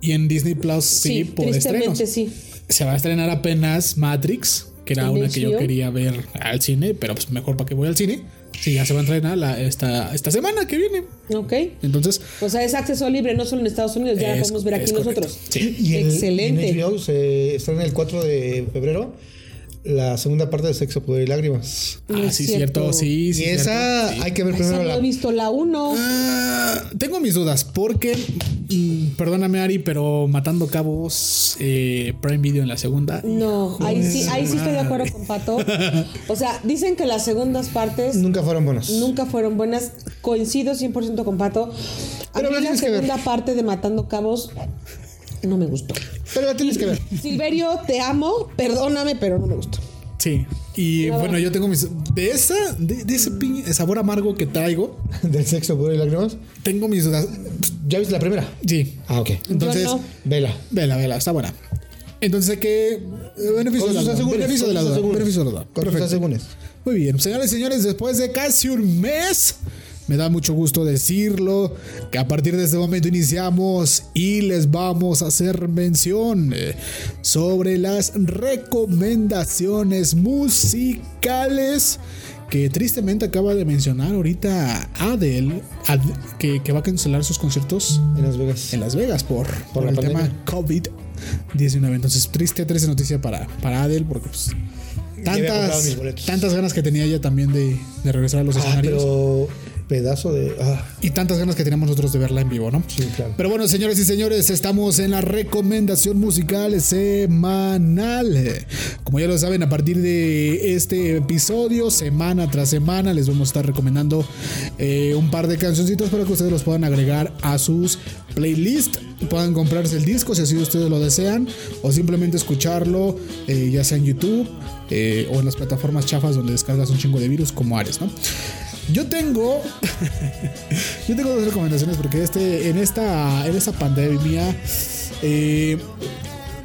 Y en Disney Plus sí, sí, por tristemente estrenos. sí. Se va a estrenar apenas Matrix, que era ¿En una que yo quería ver al cine, pero pues mejor para que voy al cine. Sí, ya se va a estrenar la, esta, esta semana que viene. Ok. Entonces, O sea, es acceso libre, no solo en Estados Unidos, ya la Es- podemos ver aquí nosotros. Sí. Y el- Excelente. En HBO se estrena el 4 de febrero la segunda parte de Sexo, Poder y Lágrimas. Ah, es sí, cierto. cierto, sí, sí. y esa sí. hay que ver Esa primero no la. he visto la 1. Ah, tengo mis dudas porque, mm, perdóname Ari, pero Matando Cabos, eh, Prime Video en la segunda. No, ahí sí, ahí sí estoy de acuerdo con Pato. O sea, dicen que las segundas partes Nunca fueron buenas. nunca fueron buenas. Coincido 100% con Pato. A Pero mí la segunda parte de Matando Cabos no me gustó. Pero la tienes que ver. Silverio, te amo, perdóname, pero no me gustó. Sí. Y No. bueno, yo tengo mis. De esa, de, de ese pi- sabor amargo que traigo, Del Sexo, Poder y Lágrimas. tengo mis dudas. ¿Ya viste la primera? Sí. Ah, ok. Entonces, no. Vela. vela, vela, está buena. Entonces eh, Beneficio de la duda. Beneficio de la duda. Beneficio de la duda. Muy bien, señores y señores, después de casi un mes, me da mucho gusto decirlo, que a partir de este momento iniciamos y les vamos a hacer mención eh, sobre las recomendaciones musicales que tristemente acaba de mencionar ahorita Adele, Ad- que, que va a cancelar sus conciertos En Las Vegas. en Las Vegas por, por la el pandemia. tema COVID-19. Entonces, triste, triste noticia para, para Adele, porque pues, tantas, tantas ganas que tenía ella también de, de regresar a los Ah, escenarios. pero pedazo de. Ah, Y tantas ganas que teníamos nosotros de verla en vivo, ¿no? sí, claro. Pero bueno, señores y señores, estamos en la recomendación musical semanal. Como ya lo saben, a partir de este episodio, semana tras semana, les vamos a estar recomendando eh, un par de cancioncitos para que ustedes los puedan agregar a sus playlists. Puedan comprarse el disco si así ustedes lo desean, o simplemente escucharlo, eh, ya sea en YouTube eh, o en las plataformas chafas donde descargas un chingo de virus como Ares, ¿no? Yo tengo yo tengo dos recomendaciones porque este, en esta, en esta pandemia eh,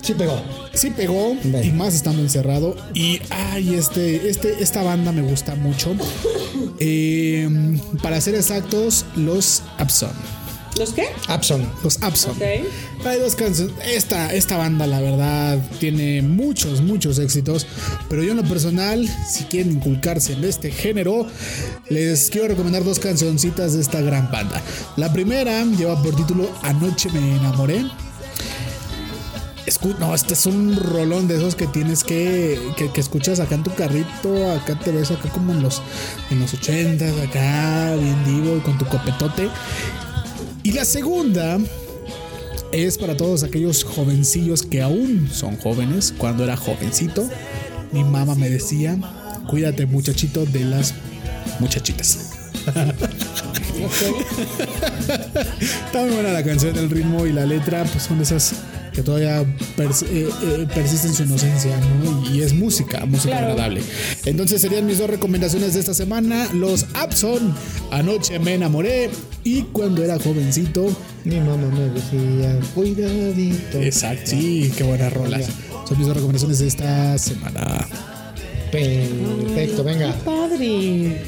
Sí pegó. sí pegó Vale. y más estando encerrado. Y ay, este, este, esta banda me gusta mucho. Eh, para ser exactos, los Abson. ¿Los qué? Abson. Los Abson. Ok. Hay dos canciones. Esta, esta banda, la verdad, tiene muchos, muchos éxitos. Pero yo, en lo personal, si quieren inculcarse en este género, les quiero recomendar dos cancioncitas de esta gran banda. La primera lleva por título Anoche me enamoré. Escu- no, este es un rolón de esos que tienes que, que, que escuchas acá en tu carrito, acá te ves acá como en los, en los 80 acá bien divo y con tu copetote. Y la segunda es para todos aquellos jovencillos que aún son jóvenes. Cuando era jovencito, mi mamá me decía, cuídate muchachito de las muchachitas. Está muy buena la canción, el ritmo y la letra, pues son de esas que todavía pers- eh, eh, persisten su inocencia, ¿no? Y, y es música, música Claro. agradable. Entonces serían mis dos recomendaciones de esta semana. Los Abson, Anoche me enamoré y cuando era jovencito, Mi mamá me decía, cuidadito. Exacto, sí, qué buenas rolas. Son mis dos recomendaciones de esta semana. Perfecto, venga. Padre.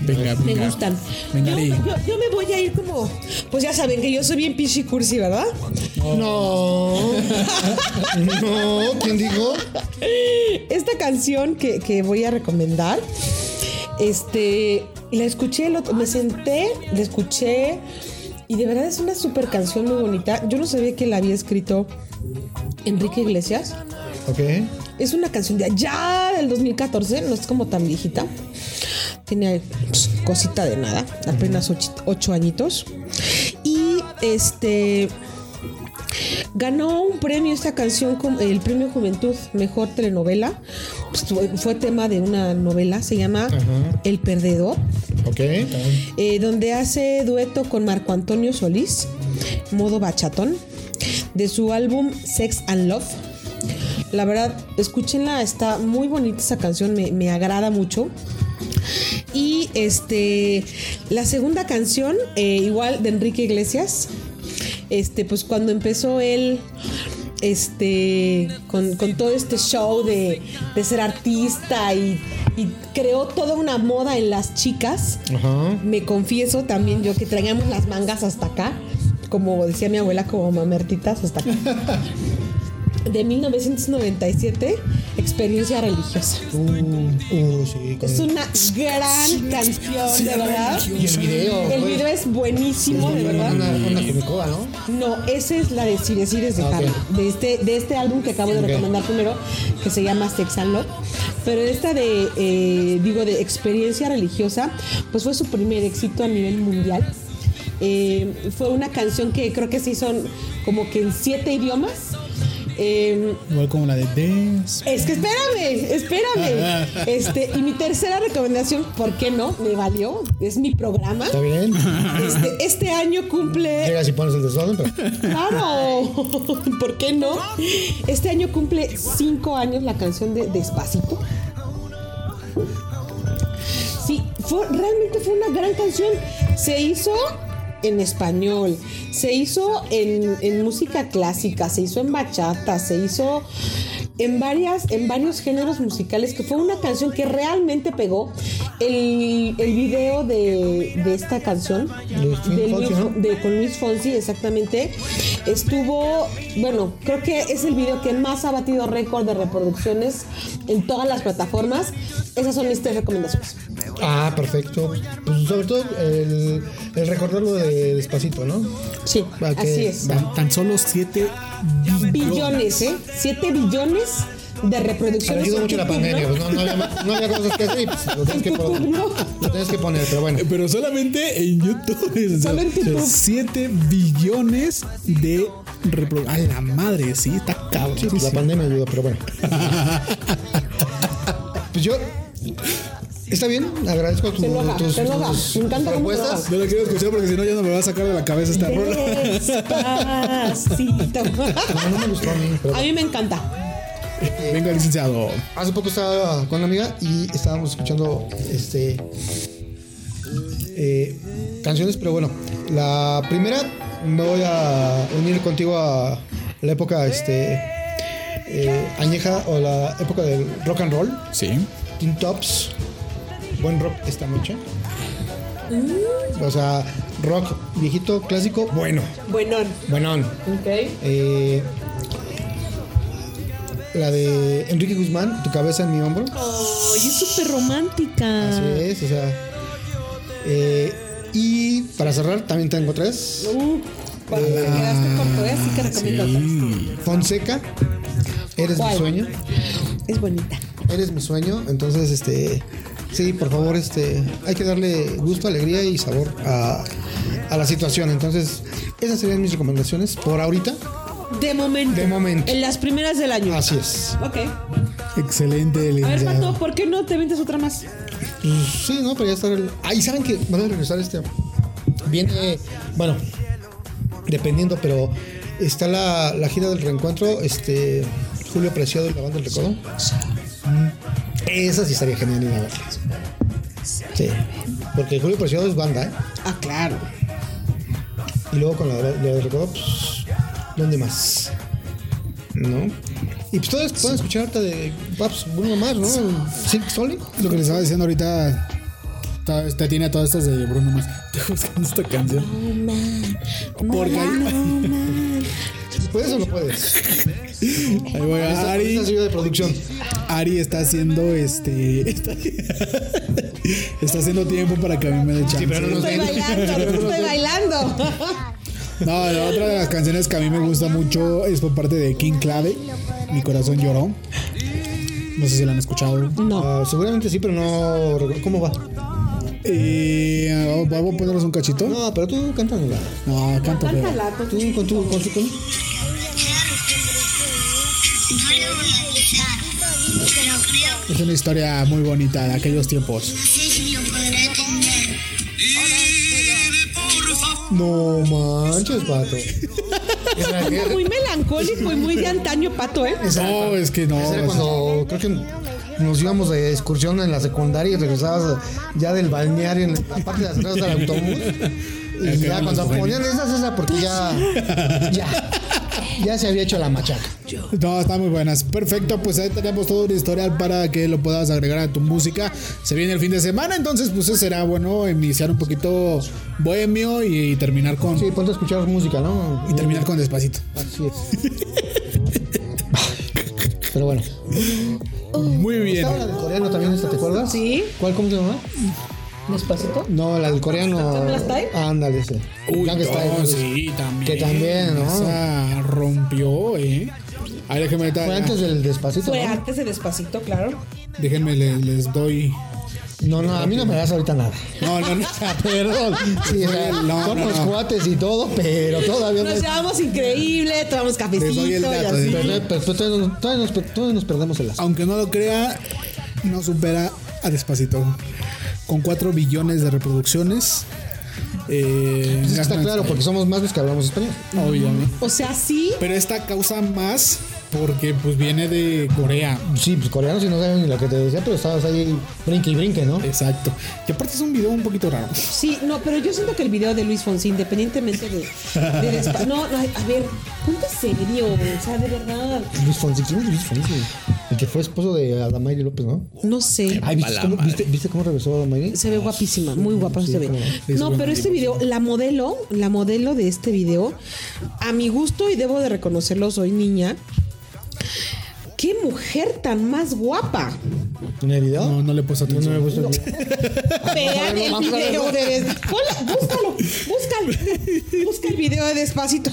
Venga, Me venga. gustan. Venga, yo, yo- yo me voy a ir como. Pues ya saben que yo soy bien pichi cursi, ¿verdad? No. no, ¿quién dijo? Esta canción que, que voy a recomendar, este, la escuché, el otro- me senté, la escuché y de verdad es una super canción muy bonita. Yo no sabía que la había escrito Enrique Iglesias. Ok. Es una canción de allá del 2014, no es como tan viejita. Tiene pues, cosita de nada, apenas ocho, ocho añitos. Y este ganó un premio esta canción, el premio Juventud Mejor Telenovela. Pues, fue, tema de una novela, se llama El Perdedor, Ok. eh, donde hace dueto con Marco Antonio Solís, modo bachatón, de su álbum Sex and Love. La verdad, escúchenla, está muy bonita esa canción, me, me agrada mucho. Y este, la segunda canción, eh, igual de Enrique Iglesias, este, pues cuando empezó él, este, con, con todo este show de, de ser artista y, y creó toda una moda en las chicas, Ajá. me confieso también yo que traíamos las mangas hasta acá, como decía mi abuela, como mamertitas hasta acá. De 1997, experiencia religiosa. Uh, uh, sí. Es una gran canción, de verdad. Y el video. El video es buenísimo, de verdad. Una, una ¿no? No, esa es la de Cires de Ah, ok. Carla, de este, de este álbum que acabo de recomendar primero, que se llama Sex and Love. Pero esta de, eh, digo, de experiencia religiosa, pues fue su primer éxito a nivel mundial. Eh, fue una canción que creo que se hizo como que en siete idiomas. Eh, Igual como la de Dance. es que espérame, espérame. Este, y mi tercera recomendación, ¿por qué no? Me valió. Es mi programa. Está bien. Este, este año cumple Llegas y pones el desorden, pero. Claro, ¿por qué no? Este año cumple cinco años la canción de Despacito. Sí, fue, realmente fue una gran canción. Se hizo en español, se hizo en, en música clásica, se hizo en bachata, se hizo en varias, en varios géneros musicales, que fue una canción que realmente pegó. El, el video de, de esta canción, Luis de Fonsi, ¿no? de- con Luis Fonsi, exactamente, estuvo, bueno, creo que es el video que más ha batido récord de reproducciones en todas las plataformas. Esas son mis tres recomendaciones. Ah, perfecto. Pues sobre todo el, el recordarlo de despacito, ¿no? Sí, que- así es. Tan, tan solo 7 Billones, ¿eh? 7 billones de Ha reproducciones. ayudó en mucho la YouTube, pandemia, ¿no? pues no, no, había, no había cosas que hacer y pues, lo tienes que poner. Lo tienes que poner, pero bueno. Pero solamente en YouTube. Solo en YouTube. 7 billones de reproducciones. A la madre, sí, está cabrón. Sí, pues la pandemia ayudó, pero bueno. Pues yo. Está bien, agradezco tu, Se enoja, tus, enoja. tus Me encanta cómo se propuestas. No lo quiero escuchar porque si no ya no me va a sacar de la cabeza esta rola. Despacito. No, no me gustó a mí, pero A mí me encanta. Venga, licenciado. Hace poco estaba con una amiga y estábamos escuchando este eh, canciones, pero bueno, la primera me voy a unir contigo a la época este eh, añeja o la época del rock and roll, Sí. Teen Tops, buen rock esta noche. O sea, rock viejito, clásico, bueno, Bueno, buenón. ok. Eh, la de Enrique Guzmán, tu cabeza en mi hombro. Ay, es súper romántica. Así es, o sea. eh, y para cerrar, también tengo tres. Uh, cuando te quedaste corto, ¿eh? Así que recomiendo. Sí. Fonseca, eres ¿Cuál? mi sueño. Es bonita. Eres mi sueño. Entonces, este. Sí, por favor, este. Hay que darle gusto, alegría y sabor a, a la situación. Entonces, esas serían mis recomendaciones por ahorita. De momento. De momento. En las primeras del año. Así es. Ok. Excelente, A ver. Pato, ¿por qué no te vendes otra más? Pues, sí, ¿no? Pero ya está. el- Ahí saben que van a regresar este. Viene. Bueno, dependiendo, pero está la, la gira del reencuentro. Este. Julio Preciado y la banda del recodo. Mm, Esa sí estaría genial ir a verla. Sí. Porque Julio Preciado es banda, ¿eh? Ah, claro. Y luego con la, del recodo, pues. ¿Dónde más? ¿No? Y pues todos pueden escuchar harta de. Paps, Bruno Mars, ¿no? Silk Soli. Lo que les estaba diciendo ahorita. ta- Te tiene todas estas de Bruno Mars. Estoy buscando esta canción. Porque ¿Puedes o no puedes? Ahí voy a Esta, Ari. esta ayuda de producción. Ari está haciendo este. Está, está haciendo tiempo para que a mí me dé chance. pero no Estoy bailando, estoy bailando. No, la otra de las canciones que a mí me gusta mucho es por parte de King Clave. Mi corazón lloró. No sé si la han escuchado. No. Ah, seguramente sí, pero no. ¿Cómo va? Eh, ¿Vamos a ponernos un cachito? No, pero tú cántala. No, canto, pero. Cántala, con Tú con tu. Con tu con... Es una historia muy bonita de aquellos tiempos. No manches, pato. Esa, Anda muy melancólico y muy de antaño, Pato, ¿eh? No, es que no. es- cuando creo que nos íbamos de excursión en la secundaria y regresabas ya del balneario en la parte de atrás del autobús. Y ya cuando ponían esas, esa porque ya. Ya. Ya se había hecho la machaca. No, están muy buenas. Perfecto, pues ahí tenemos todo un historial para que lo puedas agregar a tu música. Se viene el fin de semana, entonces pues será bueno iniciar un poquito bohemio y, terminar con Sí, ponte a escuchar música, ¿no? y terminar con despacito. Así es. Pero bueno. Muy bien. Estaba la del coreano también, esta, ¿te acuerdas? Sí. ¿Cuál, cómo se llama? Despacito. No, la del coreano. Ándale, ese. Uy, Style, no, pues, sí, también. Que también, ¿no? Esa rompió, eh. A ver, déjenme, Fue antes del despacito. Fue ¿no? antes de Despacito, claro. déjenme les, les doy. No, no, a mí no me das ahorita nada. No, no, no. Perdón. Sí, o sea, No, no, somos no. cuates y todo, pero todavía no. Nos llevamos increíble, tomamos cafecito y así. Pero, pero- pero todavía, nos, todavía nos- todavía nos perdemos el lazo. Aunque no lo crea, no supera a Despacito. Con 4 billones de reproducciones. Eh, Pues está claro, porque somos más los que hablamos español. Obviamente. O sea, sí. Pero esta causa más porque pues viene de Corea. Sí, pues coreanos y no saben ni lo que te decía, pero estabas ahí brinque y brinque, ¿no? Exacto. Y aparte es un video un poquito raro. Sí, no, pero yo siento que el video de Luis Fonsi, independientemente de, No, no, a ver, ponte serio, o sea, de verdad. Luis Fonsi, ¿quién es Luis Fonsi? El que fue esposo de Adamairi López, ¿no? No sé. Ay, ¿viste cómo, viste, viste cómo regresó Adamairi? Se ve guapísima, muy guapa Sí, se ve. no. Pero este video, la modelo, la modelo de este video, a mi gusto, y debo de reconocerlo, soy niña. Qué mujer tan más guapa. ¿En el video? No, no le he puesto Yo no me atención. gusta el video. Vean el video de des- Ponla, búscalo, búscalo. Busca el video de despacito.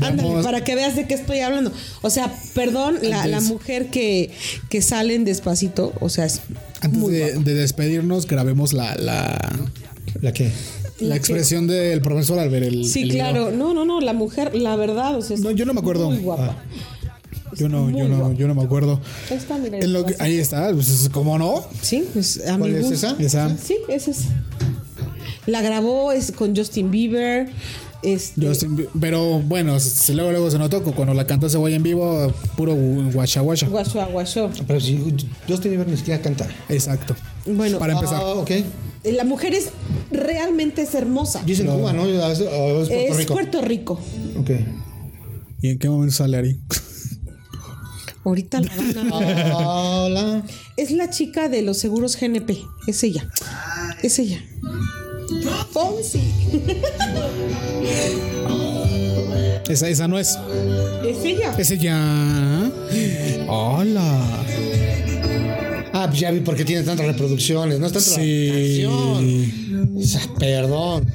Ándale, para que veas de qué estoy hablando. O sea, perdón, la, mujer que, que sale en despacito, o sea, es Antes muy de, guapa. de despedirnos, grabemos la, la, ¿La qué? la expresión del profesor al ver el. Sí, el video. claro. No, no, no, la mujer, la verdad, o sea, es No, yo no me acuerdo. Muy guapa. Yo no, yo no, yo no me acuerdo. Ahí está, mira, En lo que- despacito. ahí está, pues, ¿cómo no? Sí, pues a ¿Cuál mi es gusto. esa? Esa. Sí, esa es. La grabó es con Justin Bieber. Este, estoy- pero bueno, luego, luego se notó cuando la cantó Cebolla en vivo, puro guacha guacha. Guasho, guasho. Pero si Justin Bieber ni siquiera canta. Exacto. Bueno, Para empezar. Ah, ok. la mujer es realmente es hermosa. Yo es en Cuba, ¿no? Es, es Puerto es Rico. Puerto Rico. Ok. ¿Y en qué momento sale Ari? Ahorita la van a Hola. Es la chica de los seguros GNP. Es ella. Es ella. Fonsi. Esa, esa no es. Es ella. Ese ya. Hola. Ah, pues ya vi por qué tiene tantas reproducciones. No es tanto Sí. la canción. O sea, perdón.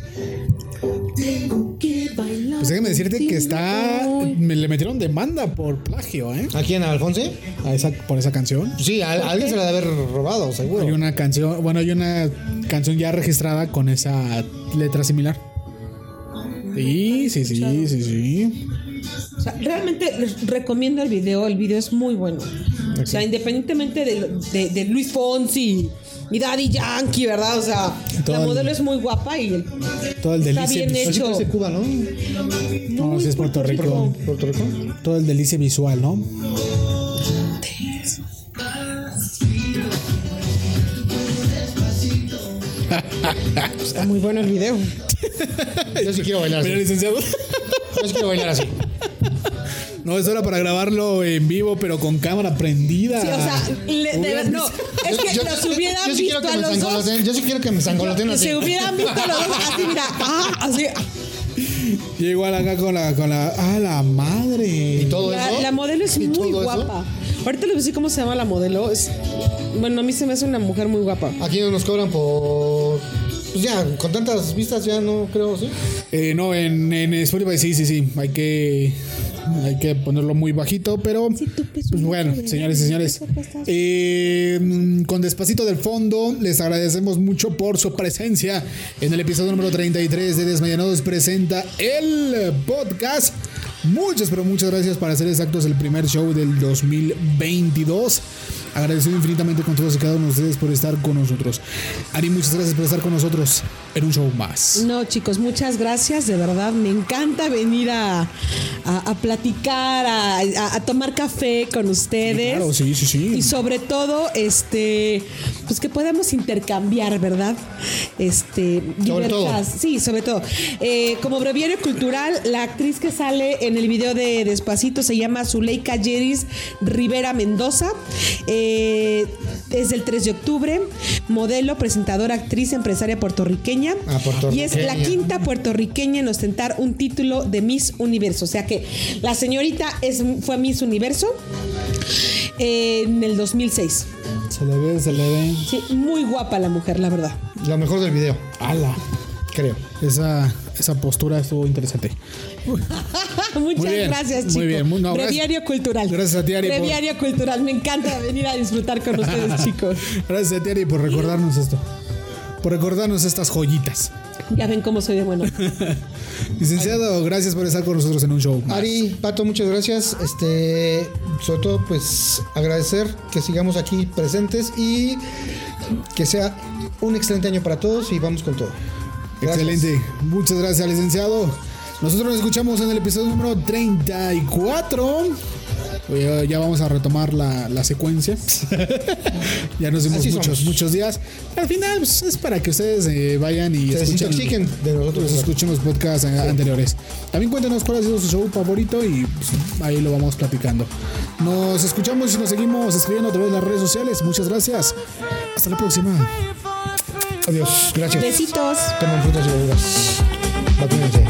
Pues déjame decirte que está. Me le metieron demanda por plagio, ¿eh? ¿A quién? ¿A Alfonso? A esa, por esa canción. Sí, a, a alguien se la debe haber robado, seguro. Hay una canción, bueno, hay una canción ya registrada con esa letra similar. Sí, sí, sí, sí, sí. O sea, realmente les recomiendo el video. El video es muy bueno. O sea, independientemente de, de- de Luis Fonsi y Daddy Yankee, ¿verdad? O sea, Todo la el- modelo es muy guapa y el- Todo el Está delicia bien visual. hecho. Parece Cuba, ¿no? No, sí es Puerto Rico. Puerto Rico. Todo el delicia visual, ¿no? está muy bueno el video. Yo sí quiero bailar así. Mira, licenciado. Yo sí quiero bailar así. No, eso era para grabarlo en vivo, pero con cámara prendida. Sí, o sea, le- de- no, es que Yo- los yo- hubieran yo sí quiero visto que a me los dos. Yo sí quiero que me sangoloteen así. Se hubieran visto a los dos así, mira, ah, así. Y igual acá con la, con la. ¡Ah, la madre! Y todo La, eso. la modelo es ¿Y muy eso? guapa. Ahorita les voy a decir cómo se llama la modelo. Es, bueno, a mí se me hace una mujer muy guapa. Aquí nos cobran por. Pues ya, con tantas vistas ya no creo, ¿sí? Eh, no, en, en Spotify sí, sí, sí. Hay que. Hay que ponerlo muy bajito, pero. Pues bueno, señores y señores. eh, con despacito del fondo, les agradecemos mucho por su presencia en el episodio número 33 de Desmayanados presenta el podcast. Muchas, pero muchas gracias para ser exactos el primer show del 2022. Agradecido infinitamente con todos y cada uno de ustedes por estar con nosotros. Ari, muchas gracias por estar con nosotros en un show más. No, chicos, muchas gracias. De verdad, me encanta venir a, a, a platicar, a, tomar café con ustedes. Claro, sí, sí, sí. Y sobre todo, este, pues que podamos intercambiar, ¿verdad? Este, Sobre todo. Sí, sobre todo. Eh, como breviario cultural, la actriz que sale en el video de Despacito se llama Zuleika Yeris Rivera Mendoza. Eh, es del 3 de octubre. Modelo, presentadora, actriz, empresaria puertorriqueña. Ah, Y es la puertorriqueña. quinta puertorriqueña en ostentar un título de Miss Universo. O sea que la señorita es, fue Miss Universo en el 2006. Se le ve, se le ve. Sí, muy guapa la mujer, la verdad. Lo mejor del video, Ala. creo. Esa, esa postura estuvo interesante. Muchas bien, gracias, muy chicos. bien, muy- no, gracias- cultural. gracias a ti, Ari, por- cultural. Me encanta venir a disfrutar con ustedes, chicos. Gracias a ti, Ari, por recordarnos esto. Por recordarnos estas joyitas. Ya ven cómo soy de bueno. Licenciado, gracias por estar con nosotros en un show. más. Ari, Pato, muchas gracias. Este, sobre todo, pues agradecer que sigamos aquí presentes y que sea un excelente año para todos y vamos con todo. Gracias. Excelente. Muchas gracias, licenciado. Nosotros nos escuchamos en el episodio número 34. Oye, Ya vamos a retomar la, la secuencia. ya nos dimos muchos, somos. muchos días. Al final pues, es para que ustedes eh, vayan y Se escuchen, de nosotros. pues, escuchen los podcasts eh, anteriores. También cuéntenos cuál ha sido su show favorito y pues, ahí lo vamos platicando. Nos escuchamos y nos seguimos escribiendo a través de las redes sociales. Muchas gracias. Hasta la próxima. Adiós. Gracias. Besitos. Tomen frutas y verduras. Vacúnense.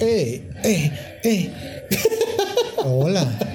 eh, eh, eh. Hola.